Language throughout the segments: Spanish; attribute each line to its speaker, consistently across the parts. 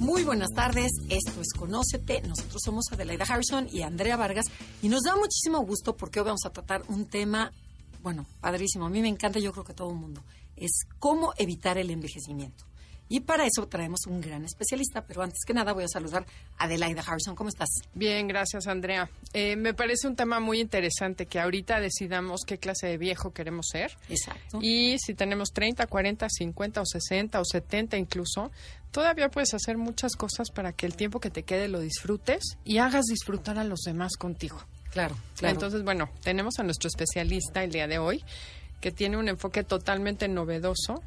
Speaker 1: Muy buenas tardes, esto es Conócete, nosotros somos Adelaida Harrison y Andrea Vargas. Y nos da muchísimo gusto porque hoy vamos a tratar un tema, bueno, padrísimo, a mí me encanta, yo creo que todo el mundo, es cómo evitar el envejecimiento. Y para eso traemos un gran especialista, pero antes que nada voy a saludar a Adelaida Harrison. ¿Cómo estás?
Speaker 2: Bien, gracias Andrea. Eh, me parece un tema muy interesante que ahorita decidamos qué clase de viejo queremos ser.
Speaker 1: Exacto.
Speaker 2: Y si tenemos 30, 40, 50 o 60 o 70 incluso, todavía puedes hacer muchas cosas para que el tiempo que te quede lo disfrutes y hagas disfrutar a los demás contigo.
Speaker 1: Claro, claro.
Speaker 2: Entonces, bueno, tenemos a nuestro especialista el día de hoy que tiene un enfoque totalmente novedoso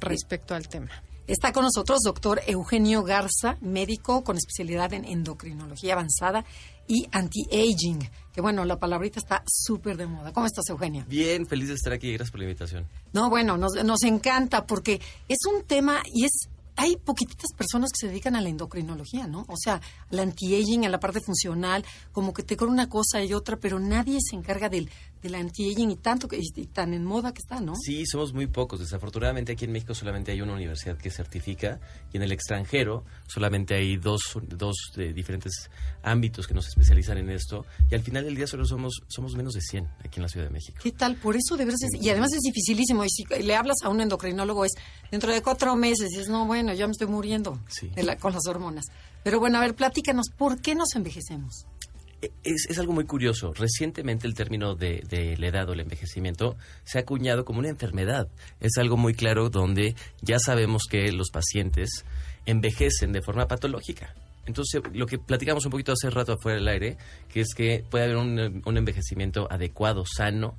Speaker 2: respecto al tema.
Speaker 1: Está con nosotros doctor Eugenio Garza, médico con especialidad en endocrinología avanzada y anti-aging. Que bueno, la palabrita está súper de moda. ¿Cómo estás, Eugenio?
Speaker 3: Bien, feliz de estar aquí. Gracias por la invitación.
Speaker 1: No, bueno, nos, nos encanta porque es un tema y es hay poquititas personas que se dedican a la endocrinología, ¿no? O sea, al anti-aging, a la parte funcional, como que te con una cosa y otra, pero nadie se encarga del, del anti-aging y tanto que y tan en moda que está, ¿no?
Speaker 3: Sí, somos muy pocos. Desafortunadamente aquí en México solamente hay una universidad que certifica y en el extranjero solamente hay dos, dos de diferentes ámbitos que nos especializan en esto y al final del día solo somos somos menos de 100 aquí en la Ciudad de México.
Speaker 1: ¿Qué tal? Por eso de es, y además es dificilísimo y si le hablas a un endocrinólogo es dentro de cuatro meses y dices, no, bueno, ya me estoy muriendo
Speaker 3: Sí.
Speaker 1: de la- con las hormonas. Pero bueno, a ver, platícanos, ¿por qué nos envejecemos?
Speaker 3: Es, es algo muy curioso. Recientemente el término de, de la edad o el envejecimiento se ha acuñado como una enfermedad. Es algo muy claro donde ya sabemos que los pacientes envejecen de forma patológica. Entonces, lo que platicamos un poquito hace rato afuera del aire, que es que puede haber un, un envejecimiento adecuado, sano,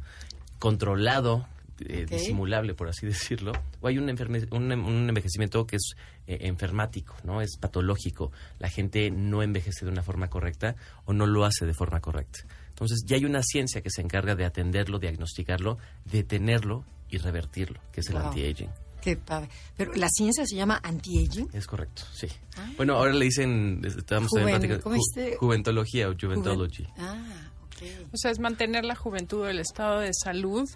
Speaker 3: controlado, eh, disimulable, por así decirlo, o hay un, enferme- un, un envejecimiento que es eh, enfermático, ¿no? Es patológico. La gente no envejece de una forma correcta o no lo hace de forma correcta. Entonces, ya hay una ciencia que se encarga de atenderlo, diagnosticarlo, detenerlo y revertirlo, que es el
Speaker 1: Wow.
Speaker 3: anti-aging.
Speaker 1: Qué padre. Pero la ciencia se llama anti-aging.
Speaker 3: Es correcto, sí.
Speaker 1: Ah.
Speaker 3: Bueno, ahora le dicen, estábamos
Speaker 1: Juven-
Speaker 3: también
Speaker 1: ¿cómo dijiste?
Speaker 3: juventología o juventology.
Speaker 1: Ah, ok.
Speaker 2: O sea, es mantener la juventud, el estado de salud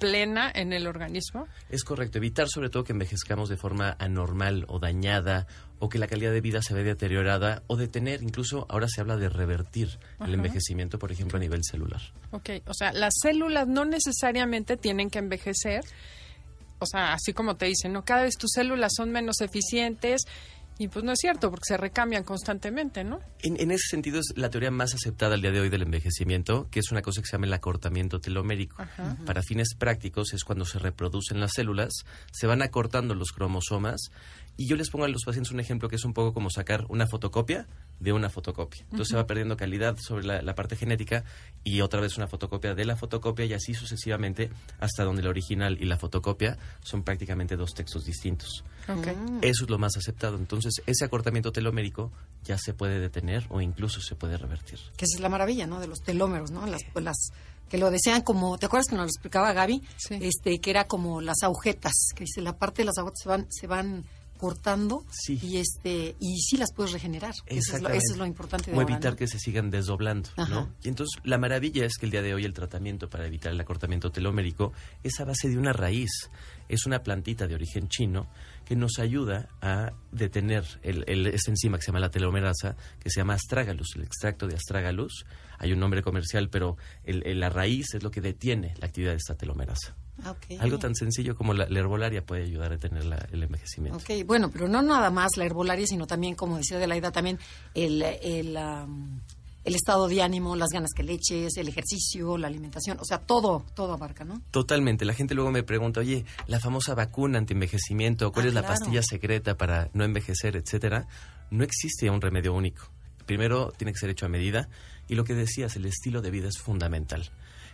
Speaker 2: plena en el organismo.
Speaker 3: Es correcto, evitar sobre todo que envejezcamos de forma anormal o dañada o que la calidad de vida se ve deteriorada o detener, incluso ahora se habla de revertir el envejecimiento, por ejemplo, a nivel celular.
Speaker 2: Ok, o sea, las células no necesariamente tienen que envejecer. O sea, así como te dicen, no, cada vez tus células son menos eficientes. Y pues no es cierto, porque se recambian constantemente, ¿no?
Speaker 3: En, en ese sentido es la teoría más aceptada al día de hoy del envejecimiento, que es una cosa que se llama el acortamiento telomérico.
Speaker 2: Ajá.
Speaker 3: Para fines prácticos es cuando se reproducen las células, se van acortando los cromosomas y yo les pongo a los pacientes un ejemplo que es un poco como sacar una fotocopia de una fotocopia. Entonces se va perdiendo calidad sobre la, la parte genética y otra vez una fotocopia de la fotocopia y así sucesivamente hasta donde el original y la fotocopia son prácticamente dos textos distintos. Eso es lo más aceptado. Entonces ese acortamiento telomérico ya se puede detener o incluso se puede revertir.
Speaker 1: Que esa es la maravilla, ¿no? De los telómeros, ¿no? Las, las que lo desean como, ¿te acuerdas que nos lo explicaba Gaby?
Speaker 2: Sí.
Speaker 1: Este, que era como las agujetas, que dice la parte de las agujetas se van, se van cortando
Speaker 3: Sí.
Speaker 1: y este, y sí las puedes regenerar. Eso es, lo, eso es lo importante de
Speaker 3: o
Speaker 1: ahora,
Speaker 3: evitar
Speaker 1: ¿no?
Speaker 3: que se sigan desdoblando,
Speaker 1: Ajá.
Speaker 3: ¿no? Y entonces la maravilla es que el día de hoy el tratamiento para evitar el acortamiento telomérico es a base de una raíz. Es una plantita de origen chino que nos ayuda a detener el, el- esta enzima que se llama la telomerasa, que se llama astragalus, el extracto de astragalus. Hay un nombre comercial, pero el- el- la raíz es lo que detiene la actividad de esta telomerasa.
Speaker 1: Ah.
Speaker 3: Algo tan sencillo como la, la herbolaria puede ayudar a detener la- el envejecimiento.
Speaker 1: Ok, bueno, pero no nada más la herbolaria, sino también, como decía Adelaida, también el, el, el estado de ánimo, las ganas que le eches, el ejercicio, la alimentación, o sea, todo, todo abarca, ¿no?
Speaker 3: Totalmente. La gente luego me pregunta, oye, la famosa vacuna anti-envejecimiento, ¿cuál
Speaker 1: Ah,
Speaker 3: es la pastilla secreta para no envejecer, etcétera? No existe un remedio único. Primero, tiene que ser hecho a medida. Y lo que decías, el estilo de vida es fundamental.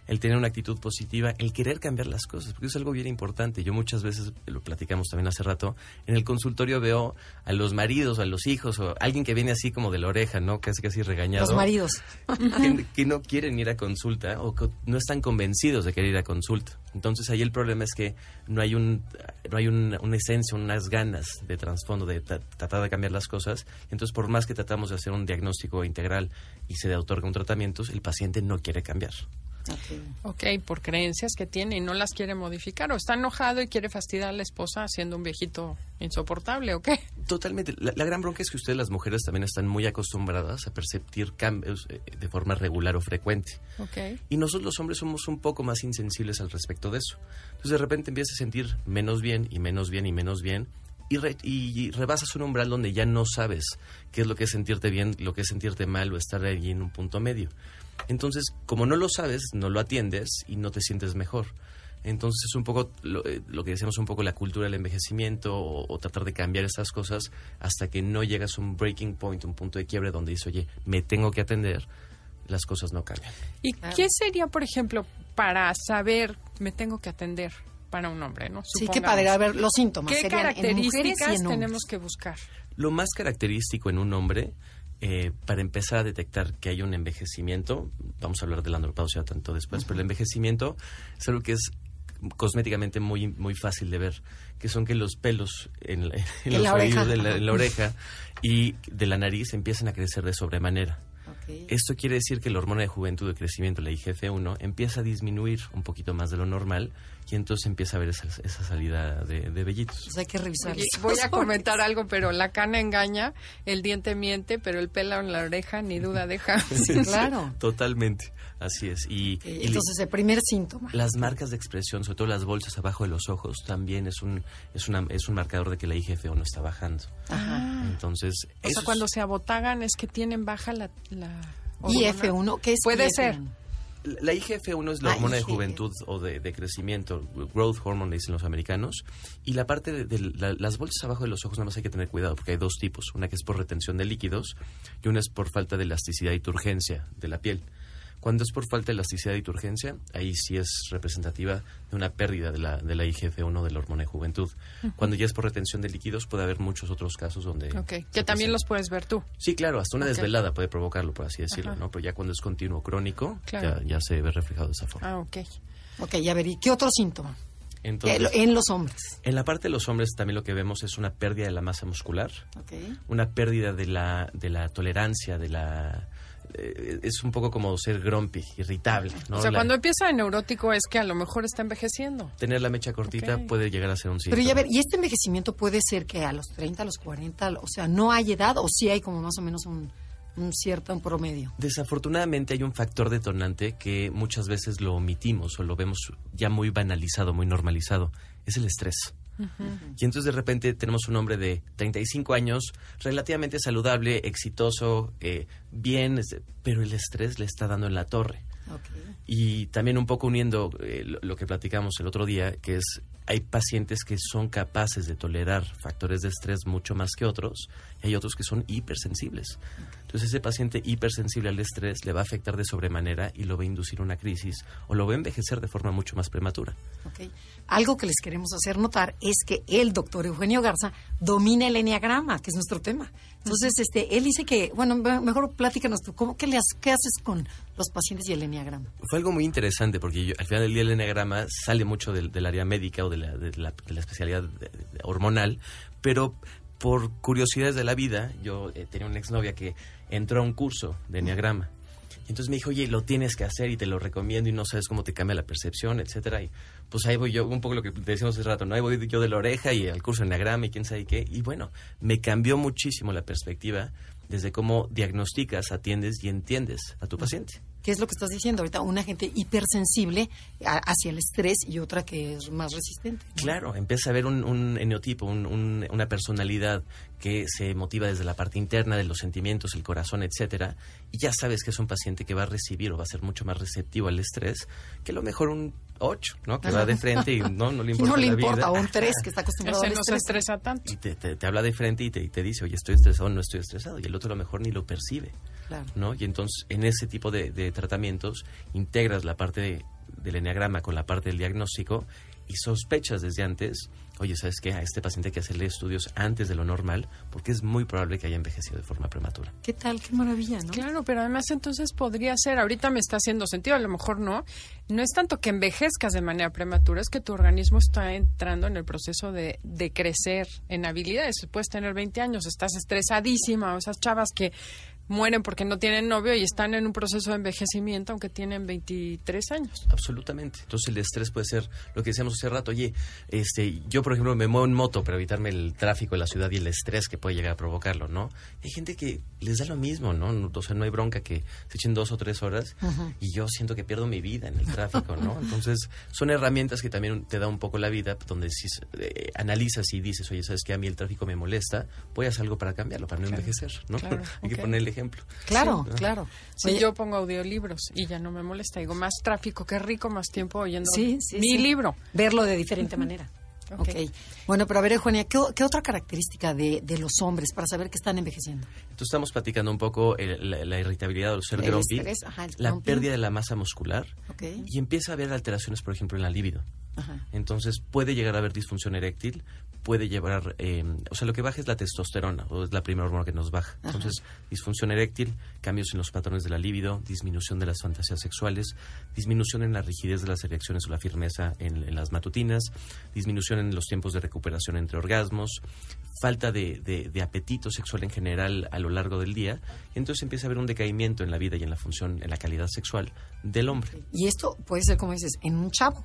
Speaker 3: El tener una actitud positiva, el querer cambiar las cosas, porque es algo bien importante. Yo muchas veces, lo platicamos también hace rato, en el consultorio veo a los maridos, a los hijos, o alguien que viene así como de la oreja, ¿no? Casi casi regañado.
Speaker 1: Los maridos.
Speaker 3: Que, que no quieren ir a consulta o que no están convencidos de querer ir a consulta. Entonces ahí el problema es que no hay un no hay un- una esencia, unas ganas de trasfondo de tra- tratar de cambiar las cosas. Entonces por más que tratamos de hacer un diagnóstico integral y se le otorga un tratamiento, el paciente no quiere cambiar.
Speaker 2: Ok, por creencias que tiene y no las quiere modificar. O está enojado y quiere fastidiar a la esposa siendo un viejito insoportable, ¿o qué?
Speaker 3: Totalmente. La, la gran bronca es que ustedes las mujeres también están muy acostumbradas a perceptir cambios eh, de forma regular o frecuente.
Speaker 2: Ok.
Speaker 3: Y nosotros los hombres somos un poco más insensibles al respecto de eso. Entonces de repente empiezas a sentir menos bien y menos bien y menos bien y, re- y rebasas un umbral donde ya no sabes qué es lo que es sentirte bien, lo que es sentirte mal o estar allí en un punto medio. Entonces, como no lo sabes, no lo atiendes y no te sientes mejor. Entonces es un poco lo, eh, lo que decíamos un poco la cultura del envejecimiento o, o tratar de cambiar estas cosas hasta que no llegas a un breaking point, un punto de quiebre donde dices, oye, me tengo que atender, las cosas no cambian.
Speaker 2: ¿Y
Speaker 1: Claro.
Speaker 2: qué sería, por ejemplo, para saber, me tengo que atender para un hombre, ¿no?
Speaker 1: Sí, qué padre. A ver, los síntomas.
Speaker 2: ¿Qué
Speaker 1: serían en mujeres y
Speaker 2: características
Speaker 1: en
Speaker 2: tenemos que buscar?
Speaker 3: Lo más característico en un hombre, eh, para empezar a detectar que hay un envejecimiento, vamos a hablar de la andropausia tanto después, pero el envejecimiento es algo que es cosméticamente muy muy fácil de ver, que son que los pelos en, la- en
Speaker 1: En
Speaker 3: los
Speaker 1: la
Speaker 3: oídos de la, en la oreja y de la nariz empiezan a crecer de sobremanera. Esto quiere decir que la hormona de juventud de crecimiento, la IGF-1, empieza a disminuir un poquito más de lo normal y entonces empieza a ver esa, esa salida de, de vellitos.
Speaker 1: Pues hay que revisar.
Speaker 2: Voy a comentar algo, pero la cana engaña, el diente miente, pero el pelo en la oreja ni duda deja.
Speaker 1: Sí, claro.
Speaker 3: Totalmente, así es. Y,
Speaker 1: Entonces, el primer síntoma.
Speaker 3: las marcas de expresión, sobre todo las bolsas abajo de los ojos, también es un, es una, es un marcador de que la IGF-1 está bajando.
Speaker 1: Ajá.
Speaker 3: Entonces,
Speaker 2: O sea, cuando se abotagan es que tienen baja la... la hormona.
Speaker 1: IF1, ¿qué es
Speaker 2: Puede
Speaker 1: IF1?
Speaker 2: ser.
Speaker 3: La IGF-1 es la
Speaker 1: Ah,
Speaker 3: hormona de juventud o de, de crecimiento, growth hormone, le dicen los americanos. Y la parte de, de la- las bolsas abajo de los ojos, nada más hay que tener cuidado, porque hay dos tipos. Una que es por retención de líquidos y una es por falta de elasticidad y turgencia de la piel. Cuando es por falta de elasticidad y turgencia, ahí sí es representativa de una pérdida de la, de la IGF-1 de la hormona de juventud. Cuando ya es por retención de líquidos, puede haber muchos otros casos donde...
Speaker 2: Ok, que también
Speaker 3: presenta.
Speaker 2: los puedes ver tú.
Speaker 3: Sí, claro, hasta una desvelada puede provocarlo, por así decirlo,
Speaker 2: Ajá.
Speaker 3: ¿no? Pero ya cuando es continuo crónico,
Speaker 2: Claro.
Speaker 3: ya, ya se ve reflejado de esa forma.
Speaker 2: Ah, ok.
Speaker 1: Ok, a ver, ¿y qué otro síntoma?
Speaker 3: Entonces,
Speaker 1: Eh, en los hombres.
Speaker 3: en la parte de los hombres también lo que vemos es una pérdida de la masa muscular,
Speaker 1: Ok.
Speaker 3: una pérdida de la, de la tolerancia, de la... eh, es un poco como ser grumpy, irritable, ¿no?
Speaker 2: O sea,
Speaker 3: La-
Speaker 2: cuando empieza de neurótico es que a lo mejor está envejeciendo.
Speaker 3: Tener la mecha cortita puede llegar a ser un síntoma.
Speaker 1: Pero ya ver, ¿y este envejecimiento puede ser que a los 30, a los 40, o sea, no hay edad o sí hay como más o menos un, un cierto un promedio?
Speaker 3: Desafortunadamente hay un factor detonante que muchas veces lo omitimos o lo vemos ya muy banalizado, muy normalizado. Es el estrés. Y entonces de repente tenemos un hombre de 35 años, relativamente saludable, exitoso, eh, bien, este, pero el estrés le está dando en la torre. Y también un poco uniendo eh, lo, lo que platicamos el otro día, que es hay pacientes que son capaces de tolerar factores de estrés mucho más que otros, y hay otros que son hipersensibles. Entonces ese paciente hipersensible al estrés le va a afectar de sobremanera y lo va a inducir una crisis o lo va a envejecer de forma mucho más prematura.
Speaker 1: Ok. Algo que les queremos hacer notar es que el doctor Eugenio Garza domina el enneagrama, que es nuestro tema. Entonces, este, él dice que, bueno, me- mejor platícanos tú, ¿cómo, qué, le has- ¿qué haces con los pacientes y el enneagrama?
Speaker 3: Fue algo muy interesante porque yo- al final del día el enneagrama sale mucho del, del área médica o de la, de la- de la especialidad de- de- hormonal, pero por curiosidades de la vida, yo eh, tenía una exnovia que entró a un curso de enneagrama. Y entonces me dijo, oye, lo tienes que hacer y te lo recomiendo y no sabes cómo te cambia la percepción, etcétera. Y pues ahí voy yo, un poco lo que decíamos hace rato, ¿no? Ahí voy yo de la oreja y al curso de enneagrama y quién sabe qué. Y bueno, me cambió muchísimo la perspectiva desde cómo diagnosticas, atiendes y entiendes a tu paciente.
Speaker 1: ¿Qué es lo que estás diciendo ahorita? Una gente hipersensible a- hacia el estrés y otra que es más resistente. ¿no?
Speaker 3: Claro, empieza a ver un, un eneotipo, un- un- una personalidad que se motiva desde la parte interna de los sentimientos, el corazón, etcétera, y ya sabes que es un paciente que va a recibir o va a ser mucho más receptivo al estrés que a lo mejor un 8, ¿no? Que va de frente y no, no le importa
Speaker 1: no le
Speaker 3: la
Speaker 1: importa,
Speaker 3: vida.
Speaker 1: o un 3 que está acostumbrado
Speaker 2: Ese
Speaker 1: al
Speaker 2: no se estresa tanto.
Speaker 3: Y te, te- te habla de frente y te, y te dice, oye, estoy estresado, no estoy estresado. Y el otro a lo mejor ni lo percibe.
Speaker 1: Claro.
Speaker 3: ¿no? Y entonces en ese tipo de, de tratamientos integras la parte de del enneagrama con la parte del diagnóstico y sospechas desde antes, oye, ¿sabes qué? A este paciente hay que hacerle estudios antes de lo normal porque es muy probable que haya envejecido de forma prematura.
Speaker 1: ¿Qué tal? Qué maravilla, ¿no?
Speaker 2: Claro, pero además entonces podría ser, ahorita me está haciendo sentido, a lo mejor no, no es tanto que envejezcas de manera prematura, es que tu organismo está entrando en el proceso de, de crecer en habilidades. Puedes tener 20 años, estás estresadísima, o esas chavas que mueren porque no tienen novio y están en un proceso de envejecimiento aunque tienen 23 años.
Speaker 3: Absolutamente. Entonces el estrés puede ser lo que decíamos hace rato, oye, este, yo por ejemplo me muevo en moto para evitarme el tráfico de la ciudad y el estrés que puede llegar a provocarlo, ¿no? Hay gente que les da lo mismo, ¿no? O sea, no hay bronca que se echen dos o tres horas y yo siento que pierdo mi vida en el tráfico, ¿no? Entonces son herramientas que también te da un poco la vida, donde si eh, analizas y dices, oye, ¿sabes qué? A mí el tráfico me molesta, voy a hacer algo para cambiarlo, para no envejecer, ¿no?
Speaker 2: Claro,
Speaker 3: hay que ponerle ejemplo.
Speaker 1: Claro, claro.
Speaker 2: Si
Speaker 1: Oye,
Speaker 2: yo pongo audiolibros y ya no me molesta, digo, más tráfico, qué rico, más tiempo oyendo
Speaker 1: Sí, sí,
Speaker 2: mi
Speaker 1: sí.
Speaker 2: libro.
Speaker 1: Verlo de diferente manera.
Speaker 2: Ok.
Speaker 1: ok. Bueno, pero a ver, Eugenia, ¿qué, otra característica de, de los hombres para saber que están envejeciendo?
Speaker 3: Entonces estamos platicando un poco eh, la, la irritabilidad o el ser
Speaker 1: El
Speaker 3: grumpy,
Speaker 1: el
Speaker 3: la pérdida de la masa muscular
Speaker 1: Ok.
Speaker 3: y empieza a haber alteraciones, por ejemplo, en la libido.
Speaker 1: Ajá.
Speaker 3: Entonces puede llegar a haber disfunción eréctil, puede llevar, eh, o sea, lo que baja es la testosterona, o es la primera hormona que nos baja. Entonces, disfunción eréctil, cambios en los patrones de la libido, disminución de las fantasías sexuales, disminución en la rigidez de las erecciones o la firmeza en, en las matutinas, disminución en los tiempos de recuperación entre orgasmos, falta de, de- de apetito sexual en general a lo largo del día, y entonces empieza a haber un decaimiento en la vida y en la función, en la calidad sexual del hombre.
Speaker 1: Y esto puede ser, como dices, en un chavo,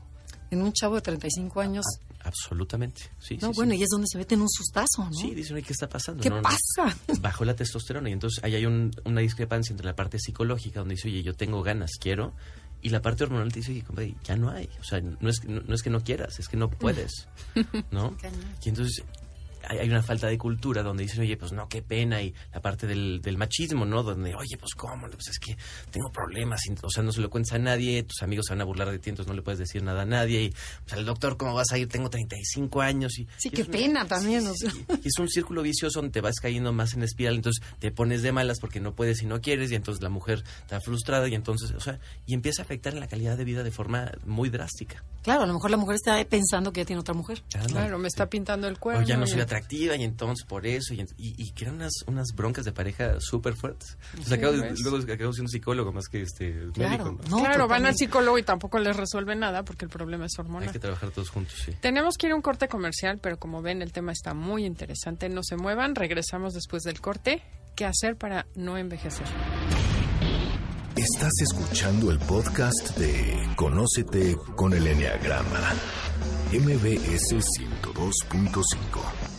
Speaker 1: en un chavo de 35 años.
Speaker 3: Absolutamente. Sí,
Speaker 1: no,
Speaker 3: sí, sí.
Speaker 1: bueno, y es donde se meten un sustazo, ¿no?
Speaker 3: Sí, dicen, "Oye, ¿qué está pasando?
Speaker 1: ¿Qué
Speaker 3: No, no.
Speaker 1: pasa?
Speaker 3: Bajó la testosterona y entonces ahí hay un- una discrepancia entre la parte psicológica donde dice, oye, yo tengo ganas, quiero, y la parte hormonal te dice, oye, compadre, ya no hay. O sea, no es, no, no es que no quieras, es que no puedes, ¿no? Y entonces hay, una falta de cultura donde dicen, oye, pues no, qué pena, y la parte del, del machismo, ¿no? Donde, oye, pues cómo, pues es que tengo problemas, y, o sea, no se lo cuentas a nadie, tus amigos se van a burlar de ti, entonces no le puedes decir nada a nadie, y, pues al doctor, ¿cómo vas a ir? Tengo 35 años, y...
Speaker 1: Sí,
Speaker 3: y
Speaker 1: qué
Speaker 3: una-
Speaker 1: pena también,
Speaker 3: sí,
Speaker 1: o sea.
Speaker 3: sí, y es un círculo vicioso donde te vas cayendo más en espiral, entonces te pones de malas porque no puedes y no quieres, y entonces la mujer está frustrada, y entonces, o sea, y empieza a afectar en la calidad de vida de forma muy drástica.
Speaker 1: Claro, a lo mejor la mujer está pensando que ya tiene otra mujer.
Speaker 2: Claro, me está pintando el
Speaker 3: O
Speaker 2: cuerno.
Speaker 3: ya no soy atractiva y entonces por eso y, y, y crean unas, unas broncas de pareja súper fuertes.
Speaker 2: Sí,
Speaker 3: acabo- luego acabo siendo psicólogo más que este
Speaker 1: Claro,
Speaker 3: médico. ¿no?
Speaker 1: no,
Speaker 2: claro, van al psicólogo y tampoco les resuelve nada porque el problema es
Speaker 3: Hay
Speaker 2: hormonal.
Speaker 3: que trabajar todos juntos, sí.
Speaker 2: Tenemos que ir a un corte comercial, pero como ven, el tema está muy interesante. No se muevan, regresamos después del corte. ¿Qué hacer para no envejecer?
Speaker 4: Estás escuchando el podcast de Conócete con el Enneagrama. MBS 102.5.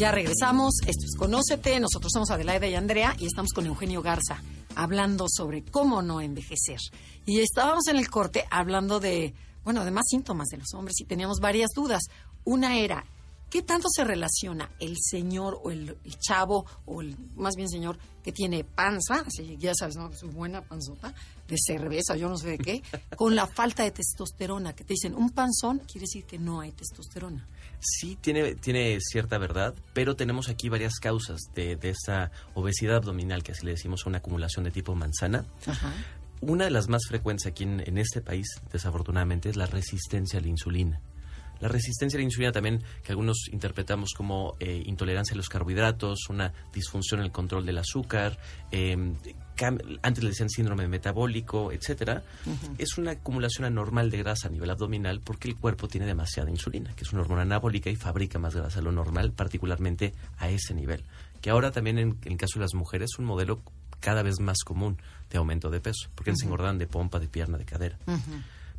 Speaker 1: Ya regresamos, esto es Conócete, nosotros somos Adelaida y Andrea y estamos con Eugenio Garza hablando sobre cómo no envejecer. Y estábamos en el corte hablando de, bueno, de más síntomas de los hombres y teníamos varias dudas. Una era, ¿qué tanto se relaciona el señor o el, chavo o el, más bien señor que tiene panza, ya sabes, ¿no? Su buena panzota de cerveza, yo no sé de qué, con la falta de testosterona, que te dicen, un panzón quiere decir que no hay testosterona.
Speaker 3: Sí, tiene, tiene cierta verdad, pero tenemos aquí varias causas de, de esta obesidad abdominal, que así le decimos una acumulación de tipo manzana.
Speaker 1: Ajá.
Speaker 3: Una de las más frecuentes aquí en, en este país, desafortunadamente, es la resistencia a la insulina. La resistencia a la insulina también, que algunos interpretamos como eh, intolerancia a los carbohidratos, una disfunción en el control del azúcar, eh, cam- antes le decían síndrome metabólico, etcétera, es una acumulación anormal de grasa a nivel abdominal porque el cuerpo tiene demasiada insulina, que es una hormona anabólica y fabrica más grasa de lo normal, particularmente a ese nivel. Que ahora también en, en el caso de las mujeres es un modelo cada vez más común de aumento de peso, porque se engordan de pompa, de pierna, de cadera.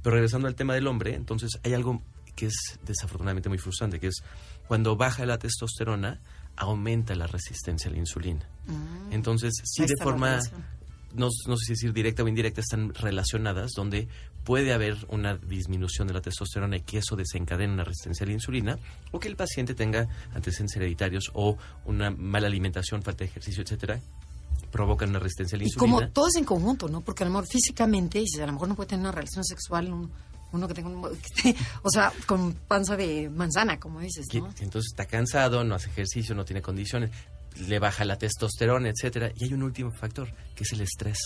Speaker 3: Pero regresando al tema del hombre, entonces hay algo que es desafortunadamente muy frustrante, que es cuando baja la testosterona, aumenta la resistencia a la insulina. Entonces, sí
Speaker 1: Ahí
Speaker 3: de forma, no, no sé si decir directa o indirecta, están relacionadas, donde puede haber una disminución de la testosterona y que eso desencadene una resistencia a la insulina, o que el paciente tenga antecedentes hereditarios o una mala alimentación, falta de ejercicio, etcétera, provocan una resistencia a la
Speaker 1: Y
Speaker 3: insulina.
Speaker 1: como todo es en conjunto, ¿no? Porque a lo mejor físicamente, dices, a lo mejor no puede tener una relación sexual un- uno que tenga un, que esté, o sea, con panza de manzana, como dices, ¿no?
Speaker 3: entonces está cansado, no hace ejercicio, no tiene condiciones. le baja la testosterona, etcétera. Y hay un último factor, que es el estrés.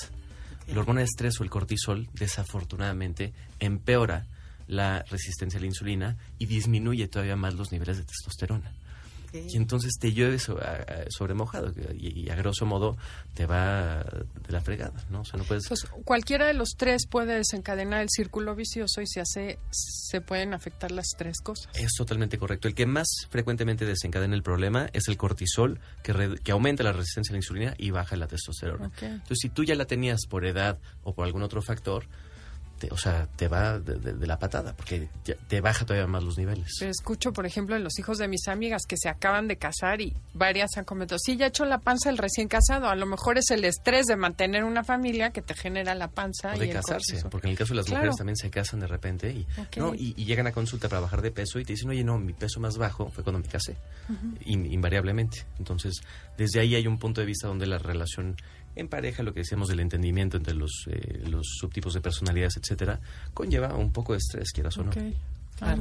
Speaker 3: La hormona de estrés o el cortisol, desafortunadamente, empeora la resistencia a la insulina y disminuye todavía más los niveles de testosterona. Y entonces te llueve sobre mojado y, a grosso modo te va de la fregada, ¿no? O sea, no puedes...
Speaker 2: Pues, cualquiera de los tres puede desencadenar el círculo vicioso y se hace, se pueden afectar las tres cosas.
Speaker 3: Es totalmente correcto. El que más frecuentemente desencadena el problema es el cortisol, que, que aumenta la resistencia a la insulina y baja la testosterona. Entonces, si tú ya la tenías por edad o por algún otro factor, o sea, te va de, la patada, porque te baja todavía más los niveles.
Speaker 2: Pero escucho, por ejemplo, en los hijos de mis amigas que se acaban de casar y varias han comentado, sí, ya hecho la panza el recién casado, a lo mejor es el estrés de mantener una familia que te genera la panza.
Speaker 3: O de casarse, porque en el caso de las mujeres también se casan de repente y, y, llegan a consulta para bajar de peso y te dicen, oye, no, mi peso más bajo fue cuando me casé, invariablemente. Entonces, desde ahí hay un punto de vista donde la relación en pareja, lo que decíamos del entendimiento entre los, eh, los subtipos de personalidades, etcétera, conlleva un poco de estrés, quieras o no.
Speaker 1: Ah,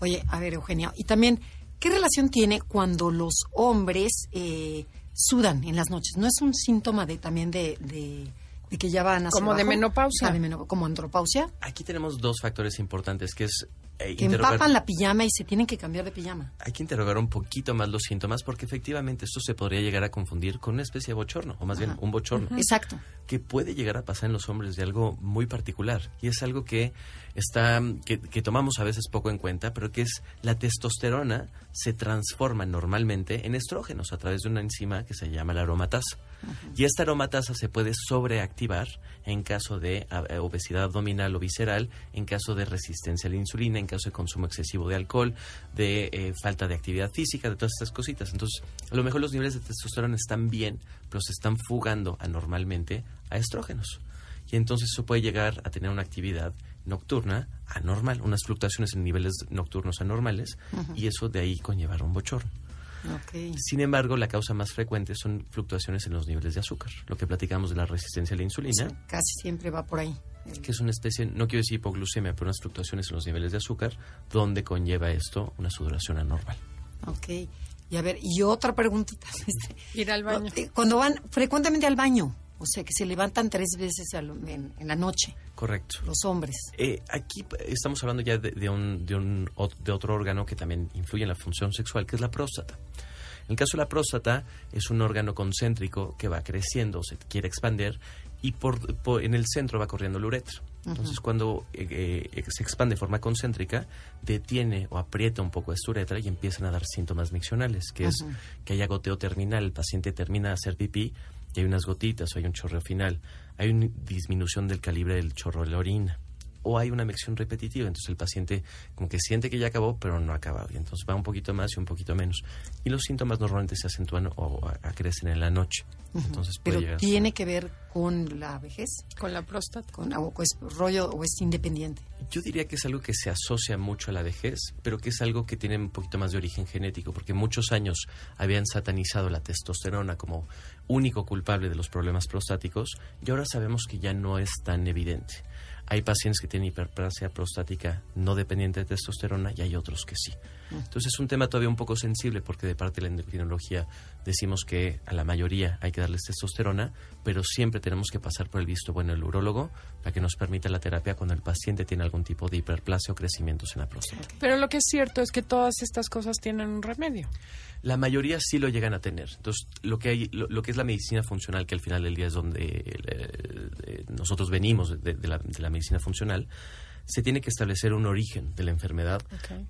Speaker 1: Oye, a ver, Eugenia, y también, ¿qué relación tiene cuando los hombres eh, sudan en las noches? ¿No es un síntoma de también de, de, que ya van a
Speaker 2: Como de menopausia.
Speaker 1: Ah, como andropausia.
Speaker 3: Aquí tenemos dos factores importantes, que es
Speaker 1: que empapan la pijama y se tienen que cambiar de pijama.
Speaker 3: Hay que interrogar un poquito más los síntomas porque efectivamente esto se podría llegar a confundir con una especie de bochorno, o más bien un bochorno.
Speaker 1: Exacto.
Speaker 3: Que puede llegar a pasar en los hombres de algo muy particular. Y es algo que está, que, tomamos a veces poco en cuenta, pero que es la testosterona se transforma normalmente en estrógenos a través de una enzima que se llama la aromatasa. Y esta aromatasa se puede sobreactivar en caso de obesidad abdominal o visceral, en caso de resistencia a la insulina, en caso de consumo excesivo de alcohol, de eh, falta de actividad física, de todas estas cositas. Entonces, a lo mejor los niveles de testosterona están bien, pero se están fugando anormalmente a estrógenos. Y entonces eso puede llegar a tener una actividad nocturna anormal, unas fluctuaciones en niveles nocturnos anormales, y eso de ahí conllevar un bochorno. Sin embargo, la causa más frecuente son fluctuaciones en los niveles de azúcar, lo que platicamos de la resistencia a la insulina.
Speaker 1: casi siempre va por ahí.
Speaker 3: Que es una especie, no quiero decir hipoglucemia, pero unas fluctuaciones en los niveles de azúcar, donde conlleva esto una sudoración anormal.
Speaker 1: Ok. Y a ver, y otra preguntita.
Speaker 2: Este, Ir al baño.
Speaker 1: Cuando van frecuentemente al baño, o sea, que se levantan tres veces en, la noche.
Speaker 3: Correcto.
Speaker 1: Los hombres.
Speaker 3: Eh, aquí estamos hablando ya de, un, de, un, de otro órgano que también influye en la función sexual, que es la próstata. En el caso de la próstata, es un órgano concéntrico que va creciendo, se quiere expandir, y por, en el centro va corriendo la uretra. Entonces, cuando eh, eh, se expande de forma concéntrica, detiene o aprieta un poco esta uretra y empiezan a dar síntomas miccionales, que es que haya goteo terminal, el paciente termina de hacer pipí hay unas gotitas o hay un chorreo final, hay una disminución del calibre del chorro de la orina o hay una mección repetitiva, entonces el paciente como que siente que ya acabó, pero no ha acabado, y entonces va un poquito más y un poquito menos. Y los síntomas normalmente se acentúan o crecen en la noche. Entonces
Speaker 1: pero tiene que ver con la vejez,
Speaker 2: con la próstata,
Speaker 1: con o es rollo o es independiente.
Speaker 3: Yo diría que es algo que se asocia mucho a la vejez, pero que es algo que tiene un poquito más de origen genético, porque muchos años habían satanizado la testosterona como único culpable de los problemas prostáticos y ahora sabemos que ya no es tan evidente. Hay pacientes que tienen hiperplasia prostática no dependiente de testosterona y hay otros que sí. Entonces es un tema todavía un poco sensible porque de parte de la endocrinología decimos que a la mayoría hay que darles testosterona, pero siempre tenemos que pasar por el visto bueno del urólogo para que nos permita la terapia cuando el paciente tiene algún tipo de hiperplasia o crecimientos en la próstata.
Speaker 2: Pero lo que es cierto es que todas estas cosas tienen un remedio.
Speaker 3: La mayoría sí lo llegan a tener. Entonces, lo que, hay, lo, que es la medicina funcional, que al final del día es donde eh, eh, nosotros venimos de, la, medicina funcional, se tiene que establecer un origen de la enfermedad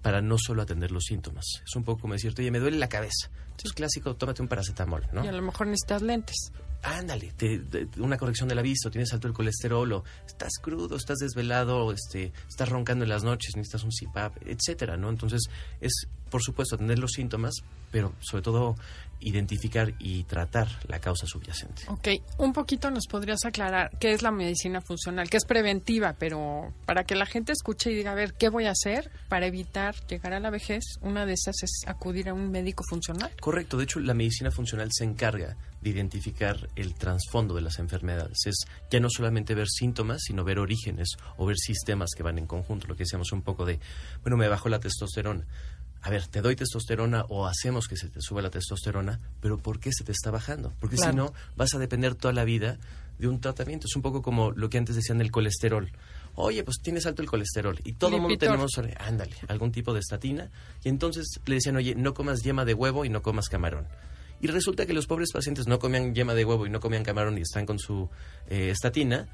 Speaker 3: para no solo atender los síntomas. Es un poco como decir, oye, me duele la cabeza. Es clásico, tómate un paracetamol, ¿no?
Speaker 2: Y a lo mejor necesitas lentes.
Speaker 3: Ándale, una corrección de la vista, tienes alto el colesterol, o estás crudo, estás desvelado, este, estás roncando en las noches, necesitas un CPAP, etcétera, ¿no? Entonces, es por supuesto, atender los síntomas, pero sobre todo identificar y tratar la causa subyacente.
Speaker 2: Ok, un poquito nos podrías aclarar qué es la medicina funcional, que es preventiva, pero para que la gente escuche y diga, a ver, ¿qué voy a hacer para evitar llegar a la vejez? Una de esas es acudir a un médico funcional.
Speaker 3: Correcto, de hecho la medicina funcional se encarga de identificar el trasfondo de las enfermedades. Es ya no solamente ver síntomas, sino ver orígenes o ver sistemas que van en conjunto, lo que decíamos un poco de, bueno, me bajo la testosterona a ver, te doy testosterona o hacemos que se te suba la testosterona, pero ¿por qué se te está bajando? Porque si no, vas a depender toda la vida de un tratamiento. Es un poco como lo que antes decían del colesterol. Oye, pues tienes alto el colesterol y todo el mundo tenemos, ándale, algún tipo de estatina. Y entonces le decían, oye, no comas yema de huevo y no comas camarón. Y resulta que los pobres pacientes no comían yema de huevo y no comían camarón y están con su eh, estatina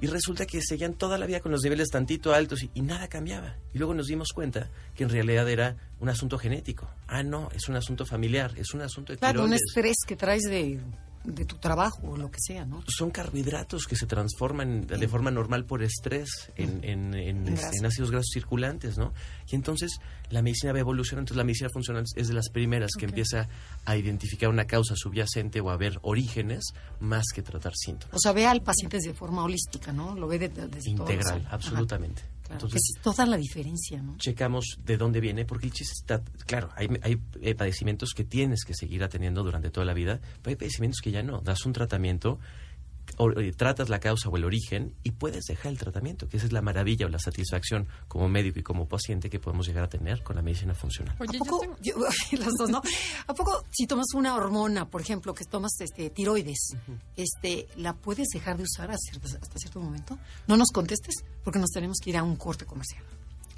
Speaker 3: y resulta que seguían toda la vida con los niveles tantito altos y, nada cambiaba. Y luego nos dimos cuenta que en realidad era un asunto genético. Ah, no, es un asunto familiar, es un asunto de
Speaker 1: Claro, un estrés que traes de de tu trabajo o lo que sea, ¿no?
Speaker 3: Son carbohidratos que se transforman de forma normal por estrés en, en, en, ácidos grasos circulantes, ¿no? Y entonces la medicina va evolucionando, entonces la medicina funcional es de las primeras que empieza a identificar una causa subyacente o a ver orígenes más que tratar síntomas.
Speaker 1: O sea, ve al paciente de forma holística, ¿no? Lo ve desde
Speaker 3: Integral, absolutamente.
Speaker 1: Entonces, es toda la diferencia, ¿no?
Speaker 3: Checamos de dónde viene, porque el chiste está, claro, hay, hay eh, padecimientos que tienes que seguir atendiendo durante toda la vida, pero hay padecimientos que ya no. Das un tratamiento o, tratas la causa o el origen y puedes dejar el tratamiento, que esa es la maravilla o la satisfacción como médico y como paciente que podemos llegar a tener con la medicina funcional.
Speaker 1: ¿A poco, ¿A poco si tomas una hormona, por ejemplo, que tomas este tiroides, este, la puedes dejar de usar hasta cierto momento? No nos contestes porque nos tenemos que ir a un corte comercial.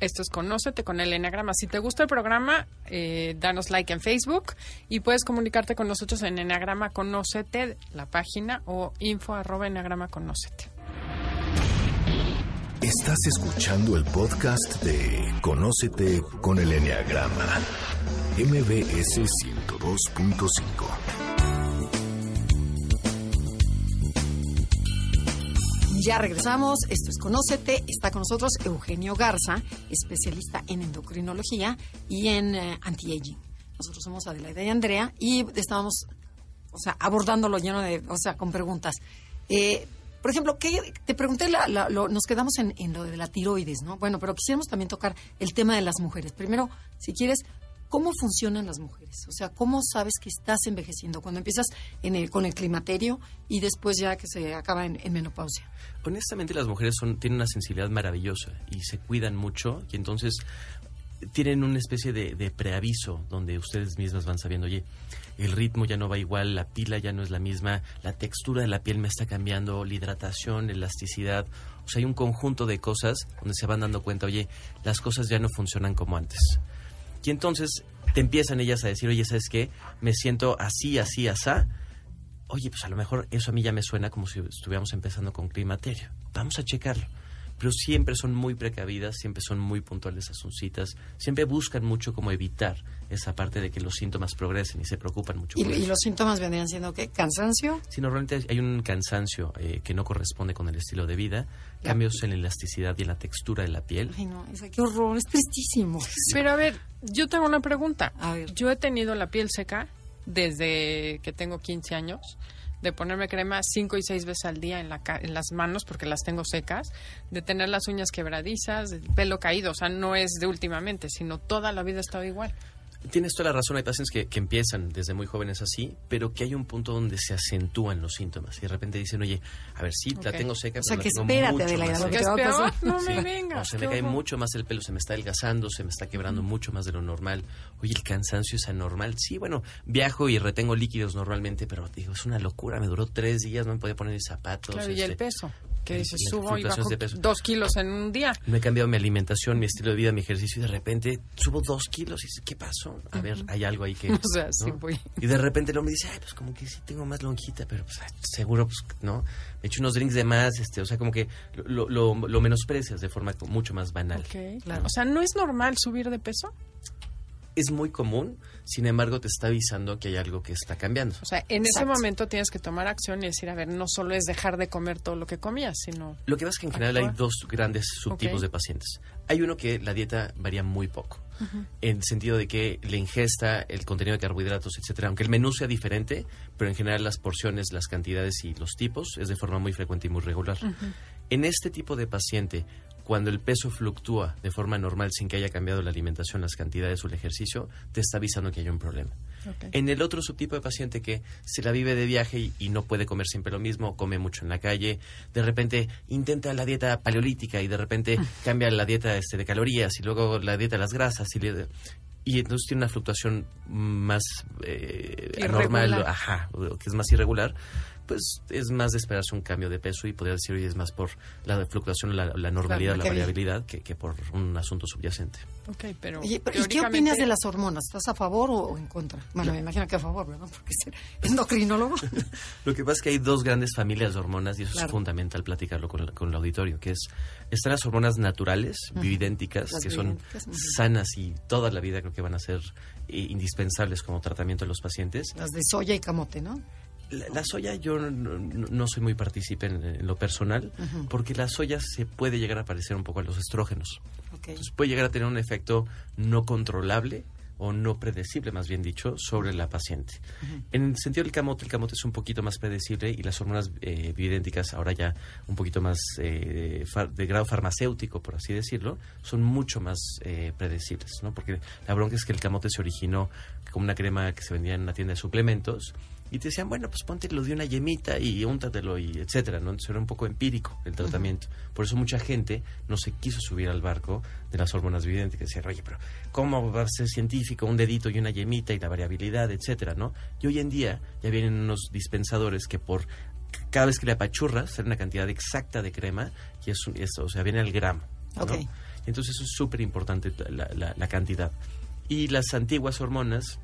Speaker 2: Esto es Conócete con el Enneagrama. Si te gusta el programa, eh, danos like en Facebook y puedes comunicarte con nosotros en Enneagrama Conócete, la página, o info arroba Enneagrama Conócete.
Speaker 4: Estás escuchando el podcast de Conócete con el Enneagrama, MBS 102.5.
Speaker 1: Ya regresamos, esto es Conócete, está con nosotros Eugenio Garza, especialista en endocrinología y en eh, anti-aging. Nosotros somos Adelaida y Andrea y estábamos, o sea, abordándolo lleno de, o sea, con preguntas. Eh, por ejemplo, ¿qué, te pregunté, nos quedamos en, en, lo de la tiroides, ¿no? Bueno, pero quisiéramos también tocar el tema de las mujeres. Primero, si quieres, ¿Cómo funcionan las mujeres? O sea, ¿cómo sabes que estás envejeciendo cuando empiezas en el, con el climaterio y después ya que se acaba en, menopausia?
Speaker 3: Honestamente, las mujeres son, tienen una sensibilidad maravillosa y se cuidan mucho y entonces tienen una especie de, de preaviso donde ustedes mismas van sabiendo, oye, el ritmo ya no va igual, la pila ya no es la misma, la textura de la piel me está cambiando, la hidratación, la elasticidad. O sea, hay un conjunto de cosas donde se van dando cuenta, oye, las cosas ya no funcionan como antes. Y entonces te empiezan ellas a decir, oye, ¿sabes qué? Me siento así, así, asá. Oye, pues a lo mejor eso a mí ya me suena como si estuviéramos empezando con climaterio. Vamos a checarlo. Pero siempre son muy precavidas, siempre son muy puntuales a sus citas, siempre buscan mucho como evitar esa parte de que los síntomas progresen y se preocupan mucho.
Speaker 1: ¿Y, ¿y los síntomas vendrían siendo qué? ¿Cansancio?
Speaker 3: Sí, normalmente hay un cansancio eh, que no corresponde con el estilo de vida, cambios en la elasticidad y en la textura de la piel.
Speaker 1: Ay, no, es, qué horror, es tristísimo.
Speaker 2: Pero a ver, yo tengo una pregunta. A ver. Yo he tenido la piel seca desde que tengo 15 años de ponerme crema cinco y seis veces al día en, la, en las manos porque las tengo secas, de tener las uñas quebradizas, el pelo caído, o sea, no es de últimamente, sino toda la vida he estado igual.
Speaker 3: Tienes toda la razón, hay pacientes que, que, empiezan desde muy jóvenes así, pero que hay un punto donde se acentúan los síntomas y de repente dicen, oye, a ver, sí, la tengo seca,
Speaker 1: o sea,
Speaker 3: que
Speaker 1: espérate, Adelaida, lo que te va a pasar.
Speaker 2: No me vengas.
Speaker 3: O se me cae mucho más el pelo, se me está adelgazando, se me está quebrando mucho más de lo normal. Oye, el cansancio es anormal. Sí, bueno, viajo y retengo líquidos normalmente, pero digo, es una locura, me duró tres días, no me podía poner zapatos.
Speaker 2: Claro, y el este, peso que dices, subo y bajo dos kilos en un día.
Speaker 3: Me he cambiado mi alimentación, mi estilo de vida, mi ejercicio y de repente subo dos kilos y dices, ¿qué pasó? A ver, hay algo ahí que...
Speaker 2: O sea, sí voy.
Speaker 3: Y de repente lo me dice, ay, pues como que sí tengo más lonjita, pero pues seguro, pues, ¿no? Me echo unos drinks de más, este, o sea, como que lo, lo, lo menosprecias de forma mucho más banal.
Speaker 2: claro. O sea, ¿no es normal subir de peso?
Speaker 3: es muy común, sin embargo te está avisando que hay algo que está cambiando.
Speaker 2: O sea, en ese momento tienes que tomar acción y decir, a ver, no solo es dejar de comer todo lo que comías, sino...
Speaker 3: Lo que pasa es que en general hay dos grandes subtipos de pacientes. Hay uno que la dieta varía muy poco, en el sentido de que la ingesta, el contenido de carbohidratos, etcétera, aunque el menú sea diferente, pero en general las porciones, las cantidades y los tipos es de forma muy frecuente y muy regular. En este tipo de paciente, cuando el peso fluctúa de forma normal sin que haya cambiado la alimentación, las cantidades o el ejercicio, te está avisando que hay un problema. En el otro subtipo de paciente que se la vive de viaje y, no puede comer siempre lo mismo, come mucho en la calle, de repente intenta la dieta paleolítica y de repente cambia la dieta este, de calorías y luego la dieta de las grasas y y entonces tiene una fluctuación más eh, anormal, ajá, que es más irregular, pues es más de esperarse un cambio de peso y podría decir, oye, es más por la fluctuación, la, la normalidad, la
Speaker 1: que-
Speaker 3: variabilidad, que, que por un asunto subyacente.
Speaker 2: Ok, pero.
Speaker 1: ¿y qué opinas de las hormonas? ¿Estás a favor o, o en contra? Bueno, me imagino que a favor, ¿verdad? Porque es endocrinólogo.
Speaker 3: Lo que pasa es que hay dos grandes familias de hormonas y eso
Speaker 1: Claro.
Speaker 3: es fundamental platicarlo con, el- con el auditorio, que es, están las hormonas naturales, bioidénticas,
Speaker 1: Las
Speaker 3: que son
Speaker 1: bioidénticas,
Speaker 3: sanas y toda la vida creo que van a ser eh, indispensables como tratamiento de los pacientes.
Speaker 1: Las de soya y camote, ¿no?
Speaker 3: La, la soya yo no, no- no soy muy partícipe en, en lo personal, porque la soya se puede llegar a parecer un poco a los estrógenos. Entonces puede llegar a tener un efecto no controlable o no predecible, más bien dicho, sobre la paciente. En el sentido del camote, el camote es un poquito más predecible y las hormonas eh, bioidénticas, ahora ya un poquito más eh, de grado farmacéutico, por así decirlo, son mucho más eh, predecibles, ¿no? Porque la bronca es que el camote se originó como una crema que se vendía en una tienda de suplementos y te decían, bueno, pues ponte lo de una yemita y úntatelo y etcétera, ¿no? Entonces era un poco empírico el tratamiento. Por eso mucha gente no se quiso subir al barco de las hormonas bioidénticas. Decían, oye, pero ¿cómo va a ser científico un dedito y una yemita y la variabilidad, etcétera, ¿no? Y hoy en día ya vienen unos dispensadores que por cada vez que le apachurras, sale una cantidad exacta de crema y es, un- es- o sea, viene al gramo. ¿no? Entonces eso es súper importante la, la- la cantidad. Y las antiguas hormonas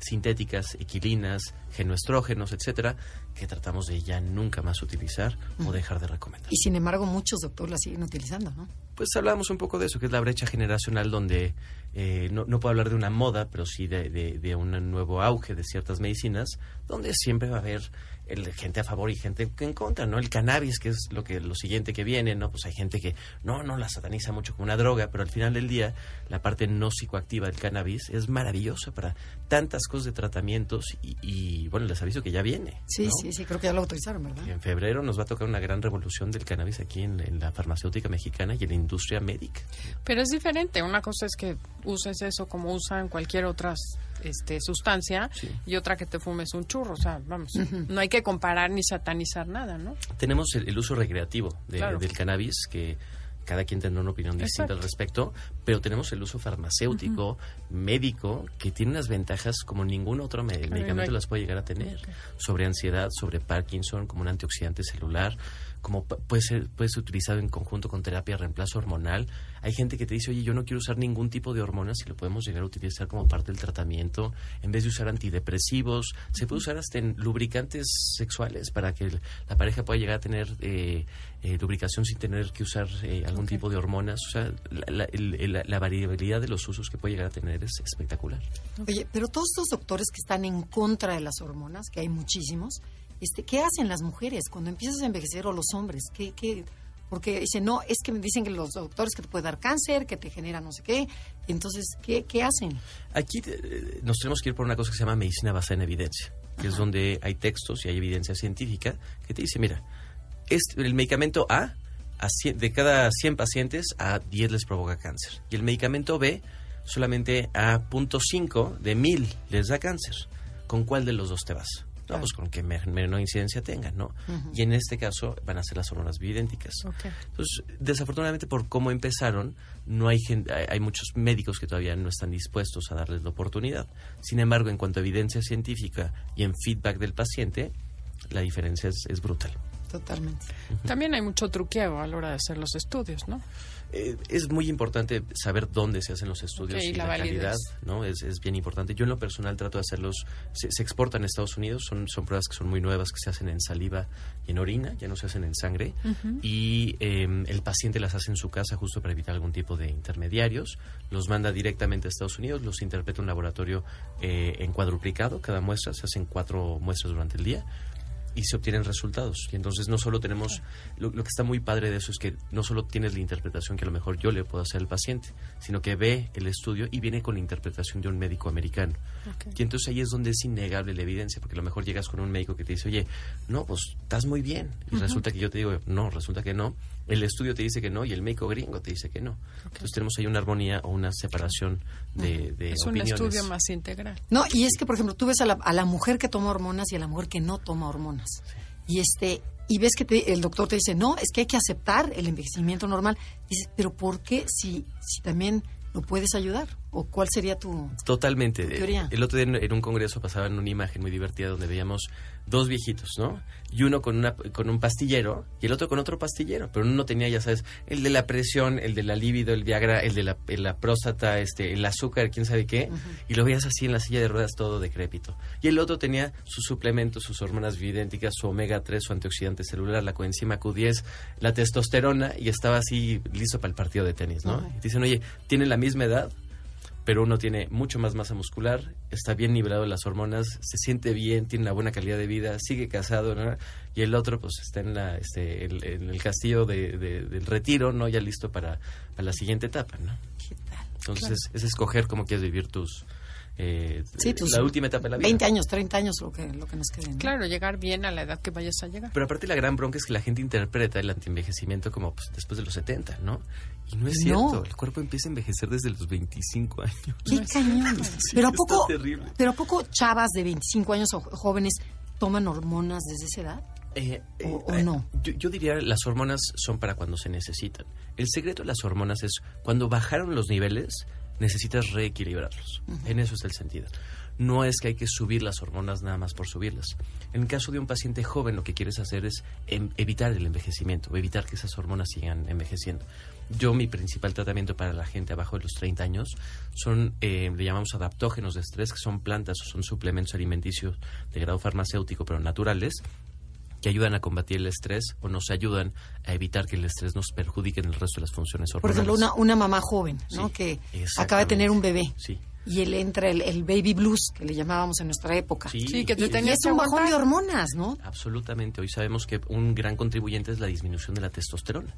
Speaker 3: sintéticas, equilinas, genoestrógenos, etcétera, que tratamos de ya nunca más utilizar o dejar de recomendar.
Speaker 1: Y sin embargo, muchos doctores la siguen utilizando, ¿no?
Speaker 3: Pues hablábamos un poco de eso, que es la brecha generacional donde eh, no, no puedo hablar de una moda, pero sí de, de- de un nuevo auge de ciertas medicinas, donde siempre va a haber el, gente a favor y gente en contra, ¿no? El cannabis, que es lo que lo siguiente que viene, ¿no? Pues hay gente que no, no la sataniza mucho como una droga, pero al final del día la parte no psicoactiva del cannabis es maravillosa para tantas cosas de tratamientos y, y, bueno, les aviso que ya viene.
Speaker 1: Sí,
Speaker 3: ¿no?
Speaker 1: sí, sí, creo que ya lo autorizaron, ¿verdad?
Speaker 3: Y en febrero nos va a tocar una gran revolución del cannabis aquí en, en la farmacéutica mexicana y en la industria médica.
Speaker 2: Pero es diferente. Una cosa es que uses eso como usan cualquier otra este, sustancia
Speaker 3: Sí.
Speaker 2: y otra que te fumes un churro. O sea, vamos, no hay que comparar ni satanizar nada, ¿no?
Speaker 3: Tenemos el, el uso recreativo de-
Speaker 2: Claro.
Speaker 3: del cannabis, que cada quien tendrá una opinión distinta
Speaker 2: Exacto.
Speaker 3: al respecto, pero tenemos el uso farmacéutico, médico, que tiene unas ventajas como ningún otro medicamento las puede llegar a tener. Sobre ansiedad, sobre Parkinson, como un antioxidante celular, como pu- puede ser, puede ser utilizado en conjunto con terapia de reemplazo hormonal. Hay gente que te dice, oye, yo no quiero usar ningún tipo de hormonas y lo podemos llegar a utilizar como parte del tratamiento. En vez de usar antidepresivos, se puede usar hasta en lubricantes sexuales para que el- la pareja pueda llegar a tener eh, eh, lubricación sin tener que usar eh, algún tipo de hormonas. O sea, la, la- el- el- la variabilidad de los usos que puede llegar a tener es espectacular.
Speaker 1: Oye, pero todos estos doctores que están en contra de las hormonas, que hay muchísimos, este, ¿qué hacen las mujeres cuando empiezas a envejecer o los hombres? ¿Qué, qué? Porque dicen, no, es que me dicen que los doctores que te puede dar cáncer, que te genera no sé qué. Entonces, ¿qué, qué hacen?
Speaker 3: Aquí eh, nos tenemos que ir por una cosa que se llama medicina basada en evidencia, que es donde hay textos y hay evidencia científica que te dice, mira, el medicamento A, a cien- de cada 100 pacientes, a 10 les provoca cáncer. Y el medicamento B, solamente a 0.5 de 1000 les da cáncer. ¿Con cuál de los dos te vas? No,
Speaker 1: Claro.
Speaker 3: pues con que me- menor incidencia tengan, ¿no? Y en este caso van a ser las hormonas bioidénticas.
Speaker 2: Ok.
Speaker 3: Entonces, desafortunadamente por cómo empezaron, no hay, gen- hay hay muchos médicos que todavía no están dispuestos a darles la oportunidad. Sin embargo, en cuanto a evidencia científica y en feedback del paciente, la diferencia es, es brutal.
Speaker 1: Totalmente.
Speaker 2: También hay mucho truqueo a la hora de hacer los estudios, ¿no?
Speaker 3: Eh, es muy importante saber dónde se hacen los estudios y
Speaker 2: la
Speaker 3: calidad, ¿no? Es, es bien importante. Yo en lo personal trato de hacerlos, se, se exportan a Estados Unidos, son, son pruebas que son muy nuevas, que se hacen en saliva y en orina, ya no se hacen en sangre, y eh, el paciente las hace en su casa justo para evitar algún tipo de intermediarios, los manda directamente a Estados Unidos, los interpreta un laboratorio eh, en cuadruplicado, cada muestra, se hacen cuatro muestras durante el día, y se obtienen resultados. Y entonces no solo tenemos, lo, lo que está muy padre de eso es que no solo tienes la interpretación que a lo mejor yo le puedo hacer al paciente, sino que ve el estudio y viene con la interpretación de un médico americano. Y entonces ahí es donde es innegable la evidencia, porque a lo mejor llegas con un médico que te dice, oye, no, pues estás muy bien. Y resulta que yo te digo, no, resulta que no. El estudio te dice que no y el médico gringo te dice que no. Entonces tenemos ahí una armonía o una separación de, de
Speaker 2: es un
Speaker 3: opiniones.
Speaker 2: estudio más integral.
Speaker 1: No, y es que, por ejemplo, tú ves a la, a la mujer que toma hormonas y a la mujer que no toma hormonas. Y este y ves que te- el doctor te dice, no, es que hay que aceptar el envejecimiento normal. Dices, pero ¿por qué si, si también lo puedes ayudar? ¿O cuál sería tu...?
Speaker 3: Totalmente.
Speaker 1: ¿Tu teoría?
Speaker 3: El otro día en- un congreso pasaban una imagen muy divertida donde veíamos dos viejitos, ¿no? Y uno con, una, con un pastillero y el otro con otro pastillero. Pero uno tenía, ya sabes, el de la presión, el de la libido, el Viagra, el de la, el- la próstata, este, el azúcar, quién sabe qué. Y lo veías así en la silla de ruedas todo decrépito. Y el otro tenía sus suplementos, sus hormonas bioidénticas, su omega 3, su antioxidante celular, la coenzima Q10, la testosterona y estaba así listo para el partido de tenis, ¿no? Y dicen, oye, tienen la misma edad, pero uno tiene mucho más masa muscular, está bien nivelado de las hormonas, se siente bien, tiene una buena calidad de vida, sigue casado, ¿no? Y el otro, pues, está en, la, este, el- en el castillo de- de- del retiro, ¿no? Ya listo para, para la siguiente etapa, ¿no?
Speaker 1: ¿Qué tal?
Speaker 3: Entonces, es escoger cómo quieres vivir tus... eh,
Speaker 1: Sí, tus
Speaker 3: la última etapa de la vida.
Speaker 1: 20 años, 30 años, lo que, lo que nos quede. ¿no?
Speaker 2: Claro, llegar bien a la edad que vayas a llegar.
Speaker 3: Pero aparte la gran bronca es que la gente interpreta el antienvejecimiento como pues, después de los 70, ¿no? Y no es
Speaker 1: No.
Speaker 3: cierto, el cuerpo empieza a envejecer desde los 25 años.
Speaker 1: ¡Qué cañón!
Speaker 3: Sí,
Speaker 1: pero, ¿a poco,
Speaker 3: terrible.
Speaker 1: pero ¿a poco chavas de 25 años o jóvenes toman hormonas desde esa edad?
Speaker 3: Eh,
Speaker 1: ¿O-
Speaker 3: eh,
Speaker 1: o
Speaker 3: eh,
Speaker 1: no?
Speaker 3: Yo, yo diría las hormonas son para cuando se necesitan. El secreto de las hormonas es cuando bajaron los niveles, necesitas reequilibrarlos. En eso está el sentido. No es que hay que subir las hormonas nada más por subirlas. En el caso de un paciente joven, lo que quieres hacer es em- evitar el envejecimiento, evitar que esas hormonas sigan envejeciendo. Yo, mi principal tratamiento para la gente abajo de los 30 años son, eh, le llamamos adaptógenos de estrés, que son plantas o son suplementos alimenticios de grado farmacéutico, pero naturales, que ayudan a combatir el estrés o nos ayudan a evitar que el estrés nos perjudique en el resto de las funciones
Speaker 1: Por
Speaker 3: hormonales.
Speaker 1: ejemplo, una, una mamá joven, ¿no?
Speaker 3: Sí,
Speaker 1: que acaba de tener un bebé.
Speaker 3: Sí.
Speaker 1: Y él entra el, el baby blues, que le llamábamos en nuestra época.
Speaker 3: Sí,
Speaker 2: Sí, que te
Speaker 1: y
Speaker 2: tenías
Speaker 1: es un bajón de hormonas, ¿no?
Speaker 3: Absolutamente. Hoy sabemos que un gran contribuyente es la disminución de la testosterona.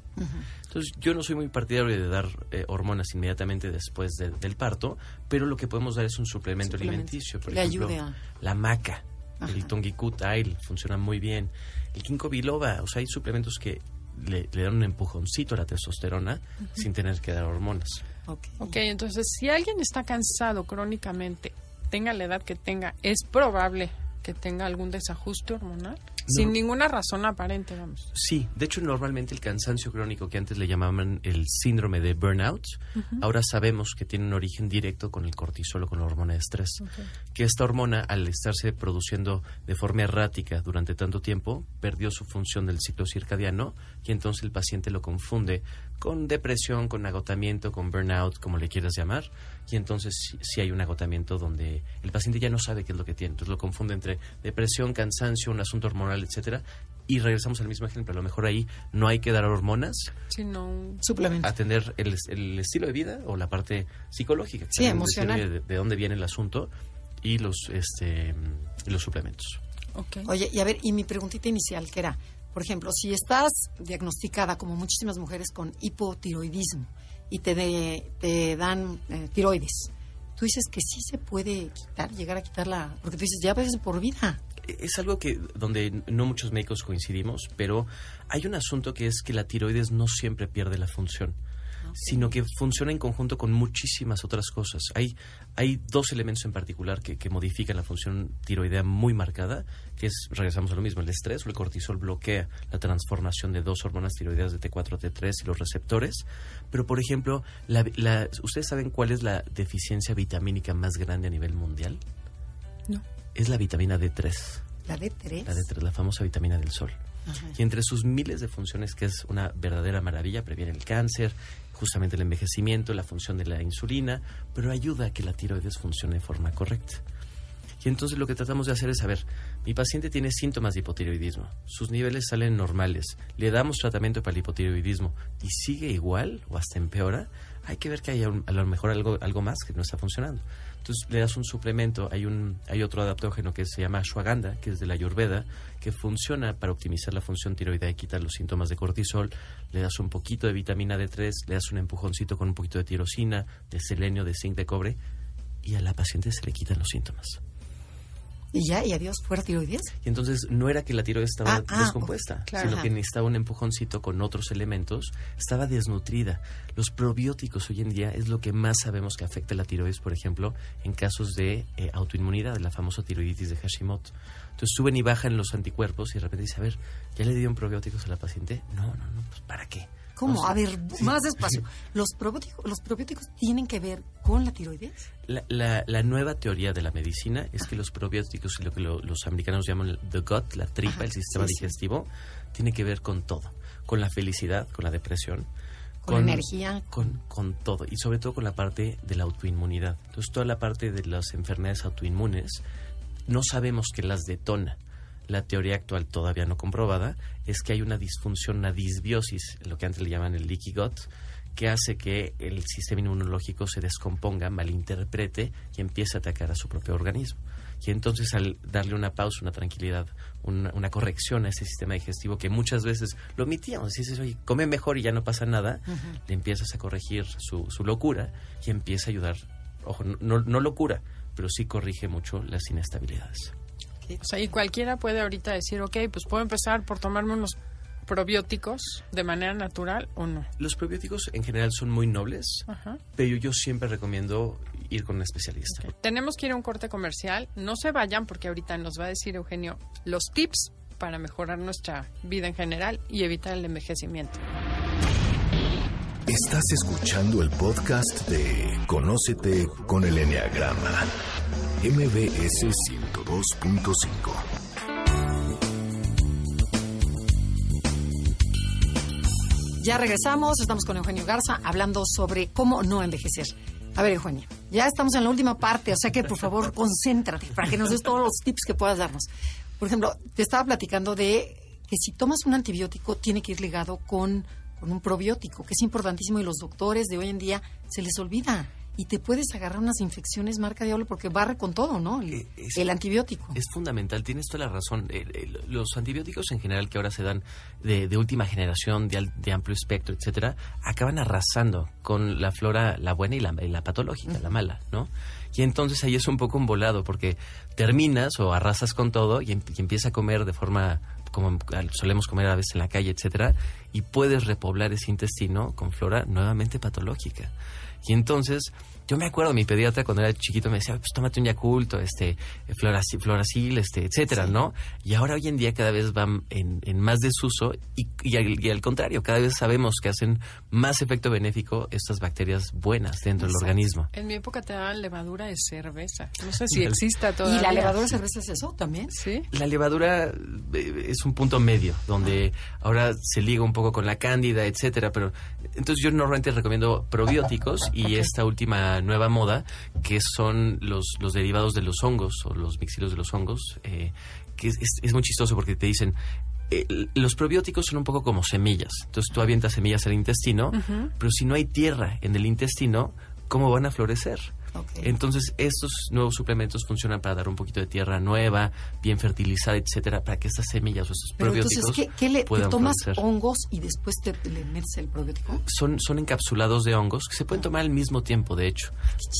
Speaker 3: Entonces, yo no soy muy partidario de dar eh, hormonas inmediatamente después de- del parto, pero lo que podemos dar es un suplemento,
Speaker 1: Suplemento
Speaker 3: alimenticio. Por
Speaker 1: le
Speaker 3: ejemplo,
Speaker 1: ayude a-
Speaker 3: la maca,
Speaker 1: Ajá.
Speaker 3: el tongicutil funciona muy bien. El ginkgo biloba, o sea, hay suplementos que le, le dan un empujoncito a la testosterona sin tener que dar hormonas.
Speaker 1: Ok.
Speaker 2: Ok, entonces si alguien está cansado crónicamente, tenga la edad que tenga, es probable que tenga algún desajuste hormonal sin ninguna razón aparente, vamos.
Speaker 3: Sí, de hecho normalmente el cansancio crónico que antes le llamaban el síndrome de burnout, ahora sabemos que tiene un origen directo con el cortisol o con la hormona de estrés. Que esta hormona, al estarse produciendo de forma errática durante tanto tiempo, perdió su función del ciclo circadiano y entonces el paciente lo confunde con depresión, con agotamiento, con burnout, como le quieras llamar, y entonces sí, sí hay un agotamiento donde el paciente ya no sabe qué es lo que tiene, entonces lo confunde entre depresión, cansancio, un asunto hormonal, etcétera, y regresamos al mismo ejemplo, a lo mejor ahí no hay que dar hormonas,
Speaker 2: Sino un-
Speaker 1: Suplemento.
Speaker 3: atender el, el estilo de vida o la parte psicológica,
Speaker 1: Sí, emocional.
Speaker 3: De, de dónde viene el asunto y los este los suplementos.
Speaker 2: ok.
Speaker 1: Oye, y a ver, y mi preguntita inicial, que era, por ejemplo, si estás diagnosticada, como muchísimas mujeres, con hipotiroidismo y te, de- te dan eh, tiroides, tú dices que sí se puede quitar, llegar a quitarla, porque tú dices, ya ves por vida.
Speaker 3: Es algo que donde no muchos médicos coincidimos, pero hay un asunto que es que la tiroides no siempre pierde la función, sino que funciona en conjunto con muchísimas otras cosas. Hay, hay dos elementos en particular que, que modifican la función tiroidea muy marcada, que es, regresamos a lo mismo, el estrés o el cortisol bloquea la transformación de dos hormonas tiroideas de T4, T3 y los receptores. Pero, por ejemplo, la- la- ¿ustedes saben cuál es la deficiencia vitamínica más grande a nivel mundial?
Speaker 2: No.
Speaker 3: Es la vitamina D3.
Speaker 1: La D3.
Speaker 3: La D3, la famosa vitamina del sol.
Speaker 1: Ajá.
Speaker 3: Y entre sus miles de funciones, que es una verdadera maravilla, previene el cáncer, justamente el envejecimiento, la función de la insulina, pero ayuda a que la tiroides funcione de forma correcta. Y entonces lo que tratamos de hacer es saber, mi paciente tiene síntomas de hipotiroidismo, sus niveles salen normales, le damos tratamiento para el hipotiroidismo y sigue igual o hasta empeora, hay que ver que hay a lo mejor algo, algo más que no está funcionando. Entonces le das un suplemento, hay, un, hay otro adaptógeno que se llama ashwagandha, que es de la ayurveda, que funciona para optimizar la función tiroidea y quitar los síntomas de cortisol. Le das un poquito de vitamina D3, le das un empujoncito con un poquito de tirosina, de selenio, de zinc, de cobre, y a la paciente se le quitan los síntomas.
Speaker 1: Y ya, y adiós, fuera tiroides.
Speaker 3: Y entonces no era que la tiroides estaba
Speaker 1: Ah, ah,
Speaker 3: descompuesta,
Speaker 1: ok, claro.
Speaker 3: sino
Speaker 1: Ajá.
Speaker 3: que necesitaba un empujoncito con otros elementos, estaba desnutrida. Los probióticos hoy en día es lo que más sabemos que afecta la tiroides, por ejemplo, en casos de eh, autoinmunidad, de la famosa tiroiditis de Hashimoto. Entonces suben y bajan los anticuerpos y de repente dice, a ver, ¿ya le dieron probióticos a la paciente? No, no, no, pues ¿para qué?
Speaker 1: ¿Cómo? A ver, más despacio. ¿Los probióticos, ¿Los probióticos tienen que ver con la tiroides?
Speaker 3: La, la, la nueva teoría de la medicina es que los probióticos, lo que lo- los americanos llaman the gut, la tripa,
Speaker 1: Ajá,
Speaker 3: el sistema
Speaker 1: sí,
Speaker 3: digestivo, tiene que ver con todo. Con la felicidad, con la depresión.
Speaker 1: Con energía.
Speaker 3: Con, con todo. Y sobre todo con la parte de la autoinmunidad. Entonces, toda la parte de las enfermedades autoinmunes, no sabemos qué las detona. La teoría actual todavía no comprobada es que hay una disfunción, una disbiosis, lo que antes le llaman el leaky gut, que hace que el sistema inmunológico se descomponga, malinterprete y empiece a atacar a su propio organismo. Y entonces al darle una pausa, una tranquilidad, una, una corrección a ese sistema digestivo que muchas veces lo omitíamos, dices, oye, come mejor y ya no pasa nada, le empiezas a corregir su, su locura y empieza a ayudar, ojo, no- no, no locura, pero sí corrige mucho las inestabilidades.
Speaker 2: O sea, y cualquiera puede ahorita decir, ok, pues puedo empezar por tomarme unos probióticos de manera natural o no.
Speaker 3: Los probióticos en general son muy nobles,
Speaker 2: Ajá.
Speaker 3: pero yo siempre recomiendo ir con un especialista.
Speaker 2: Tenemos que ir a un corte comercial. No se vayan porque ahorita nos va a decir Eugenio los tips para mejorar nuestra vida en general y evitar el envejecimiento.
Speaker 4: Estás escuchando el podcast de Conócete con el Enneagrama. MBS 102.5.
Speaker 1: Ya regresamos, estamos con Eugenio Garza hablando sobre cómo no envejecer. A ver, Eugenio, ya estamos en la última parte, o sea que por favor concéntrate para que nos des todos los tips que puedas darnos. Por ejemplo, te estaba platicando de que si tomas un antibiótico tiene que ir ligado con, con un probiótico, que es importantísimo y los doctores de hoy en día se les olvida. Y te puedes agarrar unas infecciones marca diablo porque barre con todo, ¿no? El,
Speaker 3: Eh, es-
Speaker 1: el antibiótico.
Speaker 3: Es fundamental, tienes toda la razón. Los antibióticos en general que ahora se dan de, de última generación, de, al- de amplio espectro, etcétera, acaban arrasando con la flora, la buena y la, patológica, la mala, ¿no? Y entonces ahí es un poco un volado porque terminas o arrasas con todo y, em- y empiezas a comer de forma como solemos comer a veces en la calle, etcétera, y puedes repoblar ese intestino con flora nuevamente patológica. Y entonces, yo me acuerdo, mi pediatra cuando era chiquito me decía, pues tómate un Yakult, o este, Floraci- Floracil, este, etcétera, ¿no? Y ahora hoy en día cada vez van en, en más desuso y, y, al, y al contrario, cada vez sabemos que hacen más efecto benéfico estas bacterias buenas dentro del organismo.
Speaker 2: En mi época te daban levadura de cerveza. No sé si exista todavía.
Speaker 1: ¿Y la levadura de cerveza es eso también?
Speaker 2: Sí.
Speaker 3: La levadura eh, es un punto medio, donde ahora se liga un poco con la cándida, etcétera, pero entonces yo normalmente recomiendo probióticos y esta última nueva moda, que son los, los derivados de los hongos o los mixilos de los hongos, eh, que es, es- es muy chistoso porque te dicen, eh, los probióticos son un poco como semillas, entonces tú avientas semillas al intestino, pero si no hay tierra en el intestino, ¿cómo van a florecer? Entonces, estos nuevos suplementos funcionan para dar un poquito de tierra nueva, bien fertilizada, etcétera, para que estas semillas o estos
Speaker 1: Pero
Speaker 3: probióticos
Speaker 1: entonces, ¿qué, qué le, te
Speaker 3: puedan
Speaker 1: tomas
Speaker 3: florecer.
Speaker 1: hongos y después te le metes el probiótico?
Speaker 3: Son, son encapsulados de hongos que se pueden tomar al mismo tiempo, de hecho.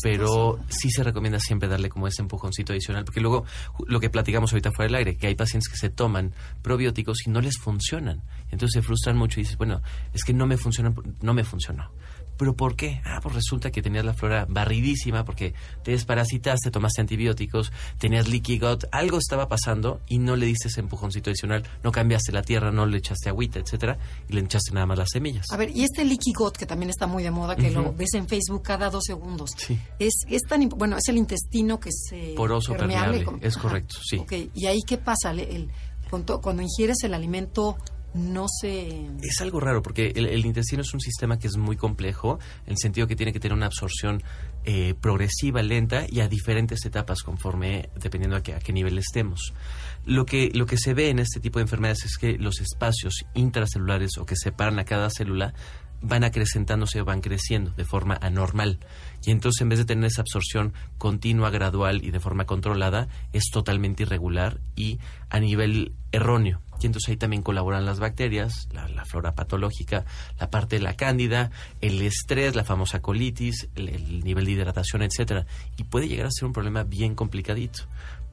Speaker 3: Pero sí se recomienda siempre darle como ese empujoncito adicional, porque luego lo que platicamos ahorita fuera del aire, que hay pacientes que se toman probióticos y no les funcionan. Entonces se frustran mucho y dices, bueno, es que no me funciona, no me funcionó. ¿Pero por qué? Ah, pues resulta que tenías la flora barridísima porque te desparasitaste, tomaste antibióticos, tenías leaky gut, algo estaba pasando y no le diste ese empujoncito adicional, no cambiaste la tierra, no le echaste agüita, etcétera, y le echaste nada más las semillas.
Speaker 1: A ver, y este leaky gut que también está muy de moda, que lo ves en Facebook cada dos segundos.
Speaker 3: Sí.
Speaker 1: Es, es tan, bueno, es el intestino que se
Speaker 3: Poroso, permeable,
Speaker 1: como-
Speaker 3: es correcto, sí.
Speaker 1: Ok, y ahí qué pasa, el, con to- cuando ingieres el alimento no se
Speaker 3: Es algo raro porque el, intestino es un sistema que es muy complejo, en el sentido que tiene que tener una absorción eh, progresiva, lenta y a diferentes etapas conforme, dependiendo a qué, a qué nivel estemos. Lo que, lo que se ve en este tipo de enfermedades es que los espacios intracelulares o que separan a cada célula van acrecentándose o van creciendo de forma anormal. Y entonces en vez de tener esa absorción continua, gradual y de forma controlada, es totalmente irregular y a nivel erróneo. Y entonces ahí también colaboran las bacterias, la, flora patológica, la parte de la cándida, el estrés, la famosa colitis, el, el nivel de hidratación, etcétera. Y puede llegar a ser un problema bien complicadito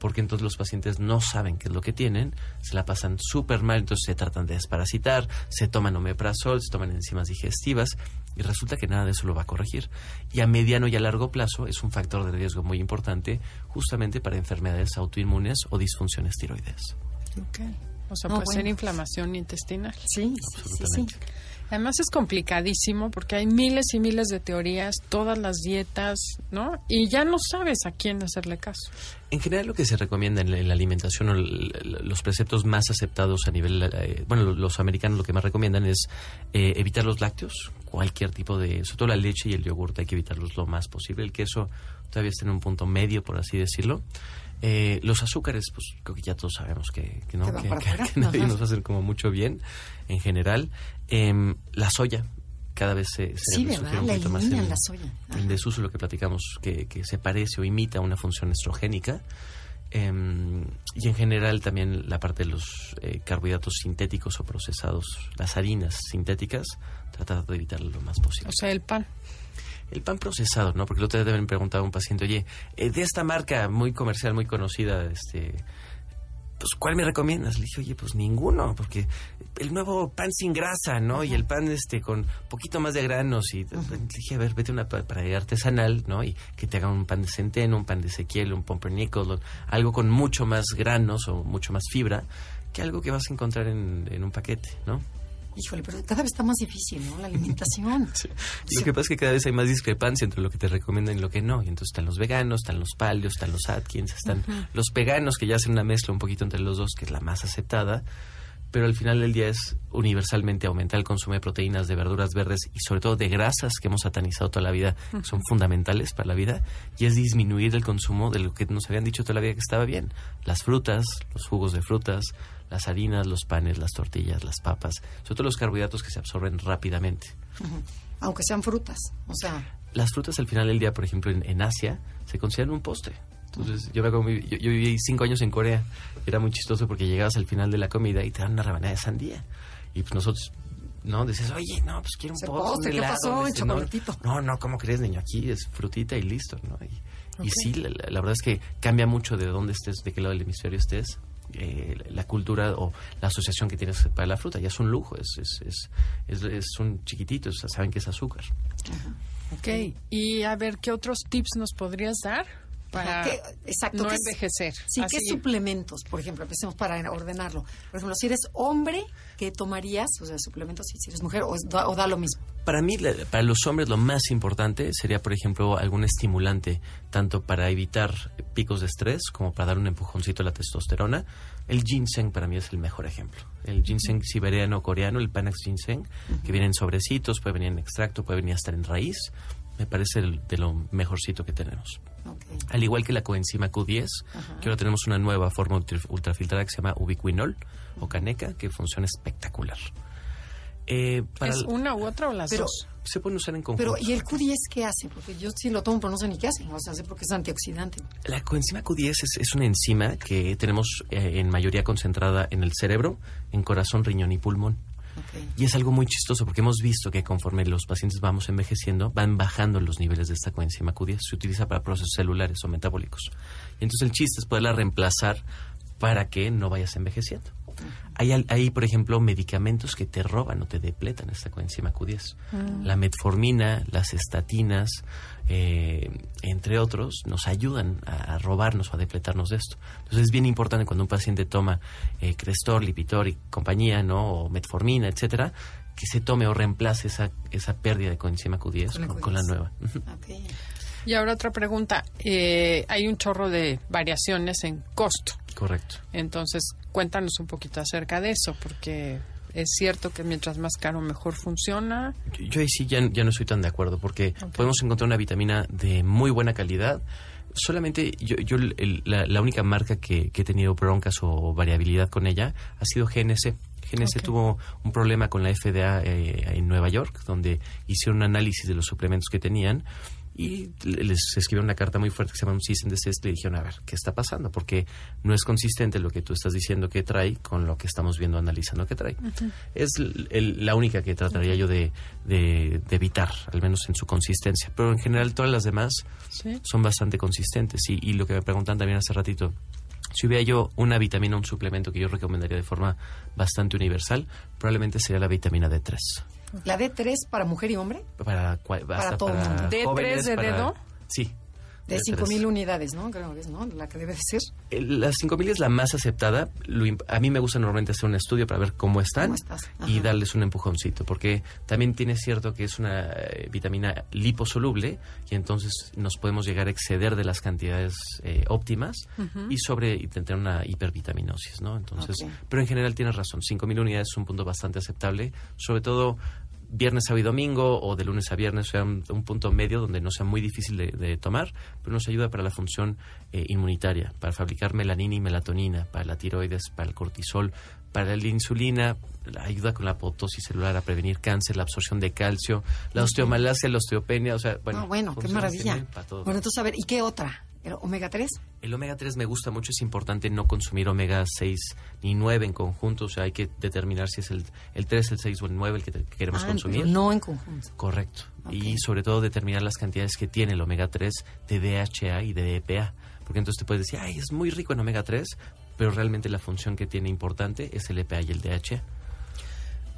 Speaker 3: porque entonces los pacientes no saben qué es lo que tienen, se la pasan súper mal, entonces se tratan de desparasitar, se toman omeprazol, se toman enzimas digestivas y resulta que nada de eso lo va a corregir. Y a mediano y a largo plazo es un factor de riesgo muy importante justamente para enfermedades autoinmunes o disfunciones tiroides.
Speaker 2: Ok. O sea,
Speaker 1: No,
Speaker 2: puede ser inflamación intestinal.
Speaker 1: Sí, sí, sí.
Speaker 2: Además es complicadísimo porque hay miles y miles de teorías, todas las dietas, ¿no? Y ya no sabes a quién hacerle caso.
Speaker 3: En general lo que se recomienda en la, en la alimentación o los preceptos más aceptados a nivel, eh, bueno, lo- los americanos lo que más recomiendan es eh, evitar los lácteos, cualquier tipo de, sobre todo la leche y el yogur hay que evitarlos lo más posible. El queso todavía está en un punto medio, por así decirlo. Eh, los azúcares, pues creo que ya todos sabemos que, que no,
Speaker 1: Que
Speaker 3: que, que- nadie nos hacen como mucho bien en general. Em, la soya, cada vez se, se
Speaker 1: Sí,
Speaker 3: sugiere
Speaker 1: ¿verdad?
Speaker 3: un
Speaker 1: La
Speaker 3: poquito más
Speaker 1: eliminan
Speaker 3: el-
Speaker 1: la soya.
Speaker 3: En desuso lo que platicamos, que, que se parece o imita una función estrogénica. Em, y en general también la parte de los eh, carbohidratos sintéticos o procesados, las harinas sintéticas, tratar de evitarlo lo más posible.
Speaker 2: O sea, el pan.
Speaker 3: El pan procesado, ¿no? Porque el otro día deben preguntar a un paciente, oye, eh, de esta marca muy comercial, muy conocida, este, pues, ¿cuál me recomiendas? Le dije, oye, pues ninguno, porque el nuevo pan sin grasa, ¿no? Y el pan, este, con poquito más de granos. Y le dije, a ver, vete a una pa- panadería artesanal, ¿no? Y que te hagan un pan de centeno, un pan de Ezequiel, un pumpernickel, algo con mucho más granos o mucho más fibra que algo que vas a encontrar en, en un paquete, ¿no?
Speaker 1: Híjole, pero cada vez está más difícil, ¿no? La alimentación.
Speaker 3: Lo que pasa es que cada vez hay más discrepancia entre lo que te recomiendan y lo que no. Y entonces están los veganos, están los palios, están los Atkins, están los veganos que ya hacen una mezcla un poquito entre los dos, que es la más aceptada. Pero al final del día es universalmente aumentar el consumo de proteínas, de verduras verdes y sobre todo de grasas que hemos satanizado toda la vida, que son fundamentales para la vida, y es disminuir el consumo de lo que nos habían dicho toda la vida que estaba bien. Las frutas, los jugos de frutas, las harinas, los panes, las tortillas, las papas, sobre todo los carbohidratos que se absorben rápidamente.
Speaker 1: Aunque sean frutas. O sea,
Speaker 3: las frutas al final del día, por ejemplo, en, en Asia, se consideran un postre. Entonces, yo, me comí- yo, yo viví cinco años en Corea. Era muy chistoso porque llegabas al final de la comida y te dan una rebanada de sandía. Y pues nosotros, ¿no? Decías, oye, no, pues quiero un postre,
Speaker 1: postre,
Speaker 3: un
Speaker 1: ¿qué
Speaker 3: helado",
Speaker 1: pasó? El
Speaker 3: ¿no? No, no, ¿cómo crees, niño? Aquí es frutita y listo, ¿no? Y, y sí, la, verdad es que cambia mucho de dónde estés, de qué lado del hemisferio estés. eh, la cultura o la asociación que tienes para la fruta ya es un lujo, es, es, es, es, es un chiquitito, o sea, saben que es azúcar.
Speaker 2: Ok. Y a ver, ¿qué otros tips nos podrías dar para
Speaker 1: ¿qué- exacto,
Speaker 2: no
Speaker 1: qué-
Speaker 2: envejecer?
Speaker 1: Sí, ¿qué suplementos? Por ejemplo, empecemos para ordenarlo. Por ejemplo, si eres hombre, ¿qué tomarías? O sea, suplementos, si eres mujer, o, es- da, o da lo mismo.
Speaker 3: Para mí, para los hombres, lo más importante sería, por ejemplo, algún estimulante, tanto para evitar picos de estrés como para dar un empujoncito a la testosterona. El ginseng para mí es el mejor ejemplo. El ginseng siberiano coreano, el Panax ginseng, que viene en sobrecitos, puede venir en extracto, puede venir hasta en raíz, me parece el- de lo mejorcito que tenemos. Al igual que la coenzima Q10, que ahora tenemos una nueva forma ultra- ultrafiltrada que se llama ubiquinol o caneca, que funciona espectacular. Eh, para
Speaker 2: ¿Es una u otra o las
Speaker 1: Pero-
Speaker 2: dos?
Speaker 3: se pueden usar en conjunto.
Speaker 1: Pero, ¿y el Q10 qué hace? Porque yo sí lo tomo, pero no sé ni qué hace. O sea, sé porque es antioxidante.
Speaker 3: La coenzima Q10 es, es una enzima que tenemos eh, en mayoría concentrada en el cerebro, en corazón, riñón y pulmón. Y es algo muy chistoso porque hemos visto que conforme los pacientes vamos envejeciendo, van bajando los niveles de esta coenzima Q10. Se utiliza para procesos celulares o metabólicos. Y entonces el chiste es poderla reemplazar para que no vayas envejeciendo. Hay, al- hay, por ejemplo, medicamentos que te roban o te depletan esta coenzima Q10. La metformina, las estatinas, eh, entre otros, nos ayudan a, a robarnos o a depletarnos de esto. Entonces es bien importante cuando un paciente toma eh, Crestor, Lipitor y compañía, ¿no? O metformina, etcétera, que se tome o reemplace esa, esa pérdida de coenzima Q10
Speaker 1: Con la
Speaker 3: con, con la
Speaker 1: Q10.
Speaker 3: nueva.
Speaker 2: Y ahora otra pregunta. Eh, hay un chorro de variaciones en costo.
Speaker 3: Correcto.
Speaker 2: Entonces, cuéntanos un poquito acerca de eso, porque es cierto que mientras más caro mejor funciona.
Speaker 3: Yo, yo ahí sí ya, ya no estoy tan de acuerdo porque podemos encontrar una vitamina de muy buena calidad. Solamente yo, yo el- la, la única marca que, que he tenido broncas o variabilidad con ella ha sido GNC. GNC tuvo un problema con la FDA eh, en Nueva York, donde hicieron un análisis de los suplementos que tenían y le- les escribieron una carta muy fuerte que se llama un cease and desist. Le dijeron, a ver, ¿qué está pasando? Porque no es consistente lo que tú estás diciendo que trae con lo que estamos viendo analizando que trae. Es el- la única que trataría yo de, de- de evitar, al menos en su consistencia. Pero en general todas las demás
Speaker 2: ¿sí?
Speaker 3: son bastante consistentes. Y, y lo que me preguntan también hace ratito, si hubiera yo una vitamina, un suplemento que yo recomendaría de forma bastante universal, probablemente sería la vitamina D3.
Speaker 1: ¿La D3 para mujer y hombre?
Speaker 3: Para, cua- hasta
Speaker 1: todo el
Speaker 3: para
Speaker 1: mundo.
Speaker 2: ¿D3
Speaker 3: jóvenes,
Speaker 2: de
Speaker 3: para-
Speaker 2: dedo?
Speaker 3: Sí.
Speaker 1: De
Speaker 3: tres.
Speaker 1: 5000 unidades, ¿no? Creo que es, ¿no? La que debe de ser.
Speaker 3: Las 5000 es la más aceptada. A mí me gusta normalmente hacer un estudio para ver cómo están
Speaker 1: ¿Cómo estás?
Speaker 3: y darles un empujoncito, porque también tiene cierto que es una eh, vitamina liposoluble y entonces nos podemos llegar a exceder de las cantidades eh, óptimas y sobre y tener una hipervitaminosis, ¿no? Entonces, pero en general tienes razón, 5000 unidades es un punto bastante aceptable, sobre todo viernes, sábado y domingo o de lunes a viernes, sea, un, un punto medio donde no sea muy difícil de, de tomar, pero nos ayuda para la función eh, inmunitaria, para fabricar melanina y melatonina, para la tiroides, para el cortisol, para la insulina, la ayuda con la apoptosis celular a prevenir cáncer, la absorción de calcio, la osteomalacia, la osteopenia, o sea, bueno.
Speaker 1: ah, bueno, qué maravilla.
Speaker 3: para todo.
Speaker 1: Bueno, entonces, a ver, ¿y qué otra? ¿El ¿Omega 3?
Speaker 3: El omega 3 me gusta mucho, es importante no consumir omega 6 ni 9 en conjunto, o sea, hay que determinar si es el, el 3, el 6 o el 9 el que, te- que queremos
Speaker 1: Ah,
Speaker 3: consumir.
Speaker 1: no en conjunto.
Speaker 3: Correcto. Y sobre todo determinar las cantidades que tiene el omega 3 de DHA y de EPA. Porque entonces te puedes decir, ay, es muy rico en omega 3, pero realmente la función que tiene importante es el EPA y el DHA.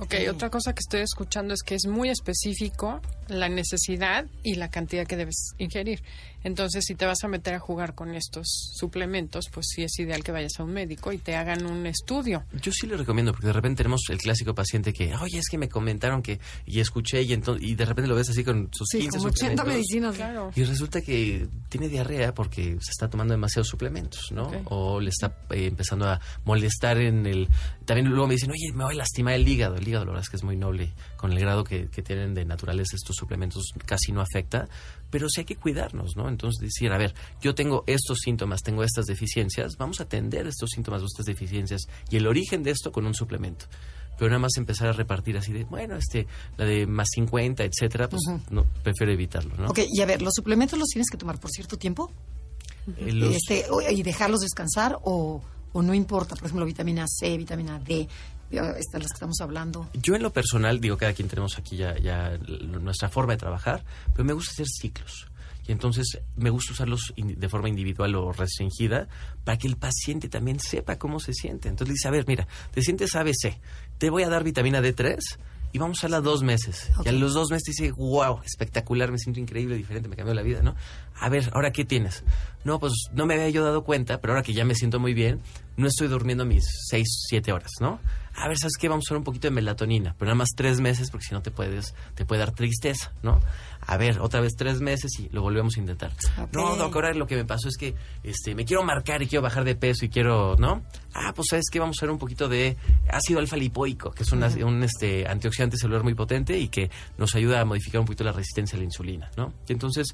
Speaker 2: Ok, otra cosa que estoy escuchando es que es muy específico la necesidad y la cantidad que debes ingerir. Entonces, si te vas a meter a jugar con estos suplementos, pues sí es ideal que vayas a un médico y te hagan un estudio.
Speaker 3: Yo sí le recomiendo, porque de repente tenemos el clásico paciente que, oye, es que me comentaron que, y escuché, y, entonces, y de repente lo ves así con sus
Speaker 1: Sí,
Speaker 3: 15
Speaker 1: como 80
Speaker 3: suplementos.
Speaker 1: medicinas.
Speaker 2: Claro.
Speaker 3: Y resulta que tiene diarrea porque se está tomando demasiados suplementos, ¿no? O le está eh, empezando a molestar en el... También luego me dicen, oye, me voy a lastimar el hígado. El hígado, la verdad es que es muy noble. Con el grado que, que tienen de naturales estos suplementos casi no afecta. Pero sí hay que cuidarnos, ¿no? Entonces decir, a ver, yo tengo estos síntomas, tengo estas deficiencias, vamos a atender estos síntomas o estas deficiencias y el origen de esto con un suplemento. Pero nada más empezar a repartir así de, bueno, este, la de más 50, etcétera, pues no, prefiero evitarlo, ¿no?
Speaker 1: Ok, y a ver, ¿los suplementos los tienes que tomar por cierto tiempo?
Speaker 3: Eh, los-
Speaker 1: Este, ¿Y dejarlos descansar o, o no importa? Por ejemplo, vitamina C, vitamina D, estas las que estamos hablando.
Speaker 3: Yo en lo personal, digo, cada quien tenemos aquí ya, nuestra forma de trabajar, pero me gusta hacer ciclos. Y entonces me gusta usarlos de forma individual o restringida para que el paciente también sepa cómo se siente. Entonces dice, a ver, mira, te sientes ABC, te voy a dar vitamina D3 y vamos a usarla dos meses. Y a los dos meses dice, wow, espectacular, me siento increíble, diferente, me cambió la vida, ¿no? A ver, ¿ahora qué tienes? No, pues no me había yo dado cuenta, pero ahora que ya me siento muy bien, no estoy durmiendo mis seis, siete horas, ¿no? A ver, ¿sabes qué? Vamos a usar un poquito de melatonina, pero nada más tres meses, porque si no te puedes, te puede dar tristeza, ¿no? A ver, otra vez tres meses y lo volvemos a intentar.
Speaker 1: Ok.
Speaker 3: No, doc, ahora lo que me pasó es que este, me quiero marcar y quiero bajar de peso y quiero, ¿no? Ah, pues sabes que vamos a usar un poquito de ácido alfa lipoico, que es un, este, antioxidante celular muy potente y que nos ayuda a modificar un poquito la resistencia a la insulina, ¿no? Y entonces,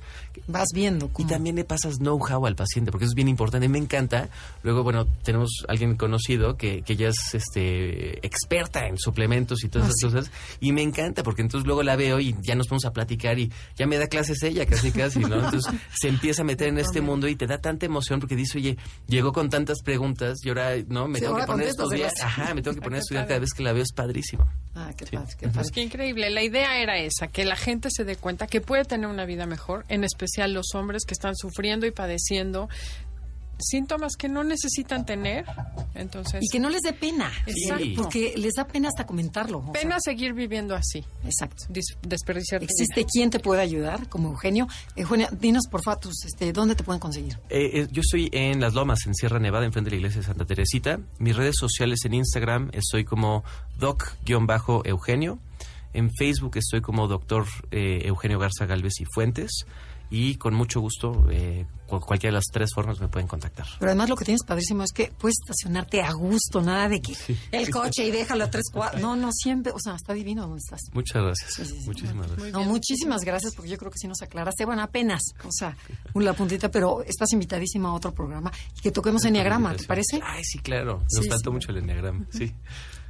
Speaker 1: Vas viendo
Speaker 3: y
Speaker 1: cómo.
Speaker 3: también le pasas know-how al paciente, porque eso es bien importante. Me encanta. Luego, bueno, tenemos alguien conocido que, que ya es este, experta en suplementos y todas
Speaker 1: Ah,
Speaker 3: esas cosas. Y me encanta, porque entonces luego la veo y ya nos ponemos a platicar y ya me da clases ella, casi, casi, ¿no? Entonces se empieza a meter en este mundo y te da tanta emoción porque dice, oye, llegó con tantas preguntas y ahora, ¿no? Me
Speaker 1: Sí,
Speaker 3: tengo que poner a estudiar. Ajá, me tengo que poner a estudiar cada vez que la veo, es padrísimo.
Speaker 1: Ah, qué
Speaker 3: Sí.
Speaker 1: padre, qué padre.
Speaker 2: Pues qué increíble. La idea era esa, que la gente se dé cuenta que puede tener una vida mejor, en especial los hombres que están sufriendo y padeciendo síntomas que no necesitan tener. Entonces,
Speaker 1: Y que no les dé pena.
Speaker 2: Exacto.
Speaker 1: Porque les da pena hasta comentarlo. o sea,
Speaker 2: pena seguir viviendo así,
Speaker 1: exacto.
Speaker 2: dis- desperdiciar
Speaker 1: ¿Existe
Speaker 2: vida.
Speaker 1: quien te pueda ayudar, como Eugenio? Eugenio, dinos por favor, tus, este, ¿dónde te pueden conseguir?
Speaker 3: Eh, eh, yo estoy en Las Lomas, en Sierra Nevada, enfrente de la iglesia de Santa Teresita. Mis redes sociales en Instagram estoy como doc-eugenio. En Facebook estoy como doctor eh, Eugenio Garza Galvez y Fuentes. Y con mucho gusto, eh, cu- cualquiera de las tres formas me pueden contactar.
Speaker 1: Pero además lo que tienes padrísimo es que puedes estacionarte a gusto, nada de que el coche y déjalo a tres cuadras. No, no, siempre, o sea, está divino donde estás.
Speaker 3: Muchas gracias.
Speaker 1: Sí, sí, sí.
Speaker 3: Muchísimas gracias.
Speaker 1: No, muchísimas gracias porque yo creo que sí nos aclaraste. Bueno, apenas, o sea, una puntita, pero estás invitadísima a otro programa y que toquemos Enneagrama, ¿te parece?
Speaker 3: Ay, sí, claro. Nos
Speaker 1: Sí,
Speaker 3: faltó
Speaker 1: sí.
Speaker 3: mucho el enneagrama. Sí.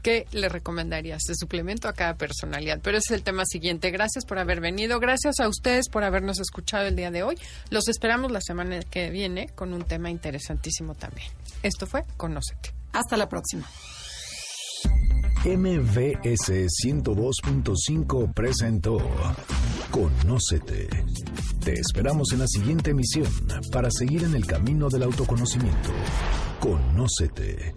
Speaker 2: ¿Qué le recomendarías de suplemento a cada personalidad? Pero ese es el tema siguiente. Gracias por haber venido. Gracias a ustedes por habernos escuchado el día de hoy. Los esperamos la semana que viene con un tema interesantísimo también. Esto fue Conócete.
Speaker 1: Hasta la próxima.
Speaker 4: MVS 102.5 presentó Conócete. Te esperamos en la siguiente emisión para seguir en el camino del autoconocimiento. Conócete.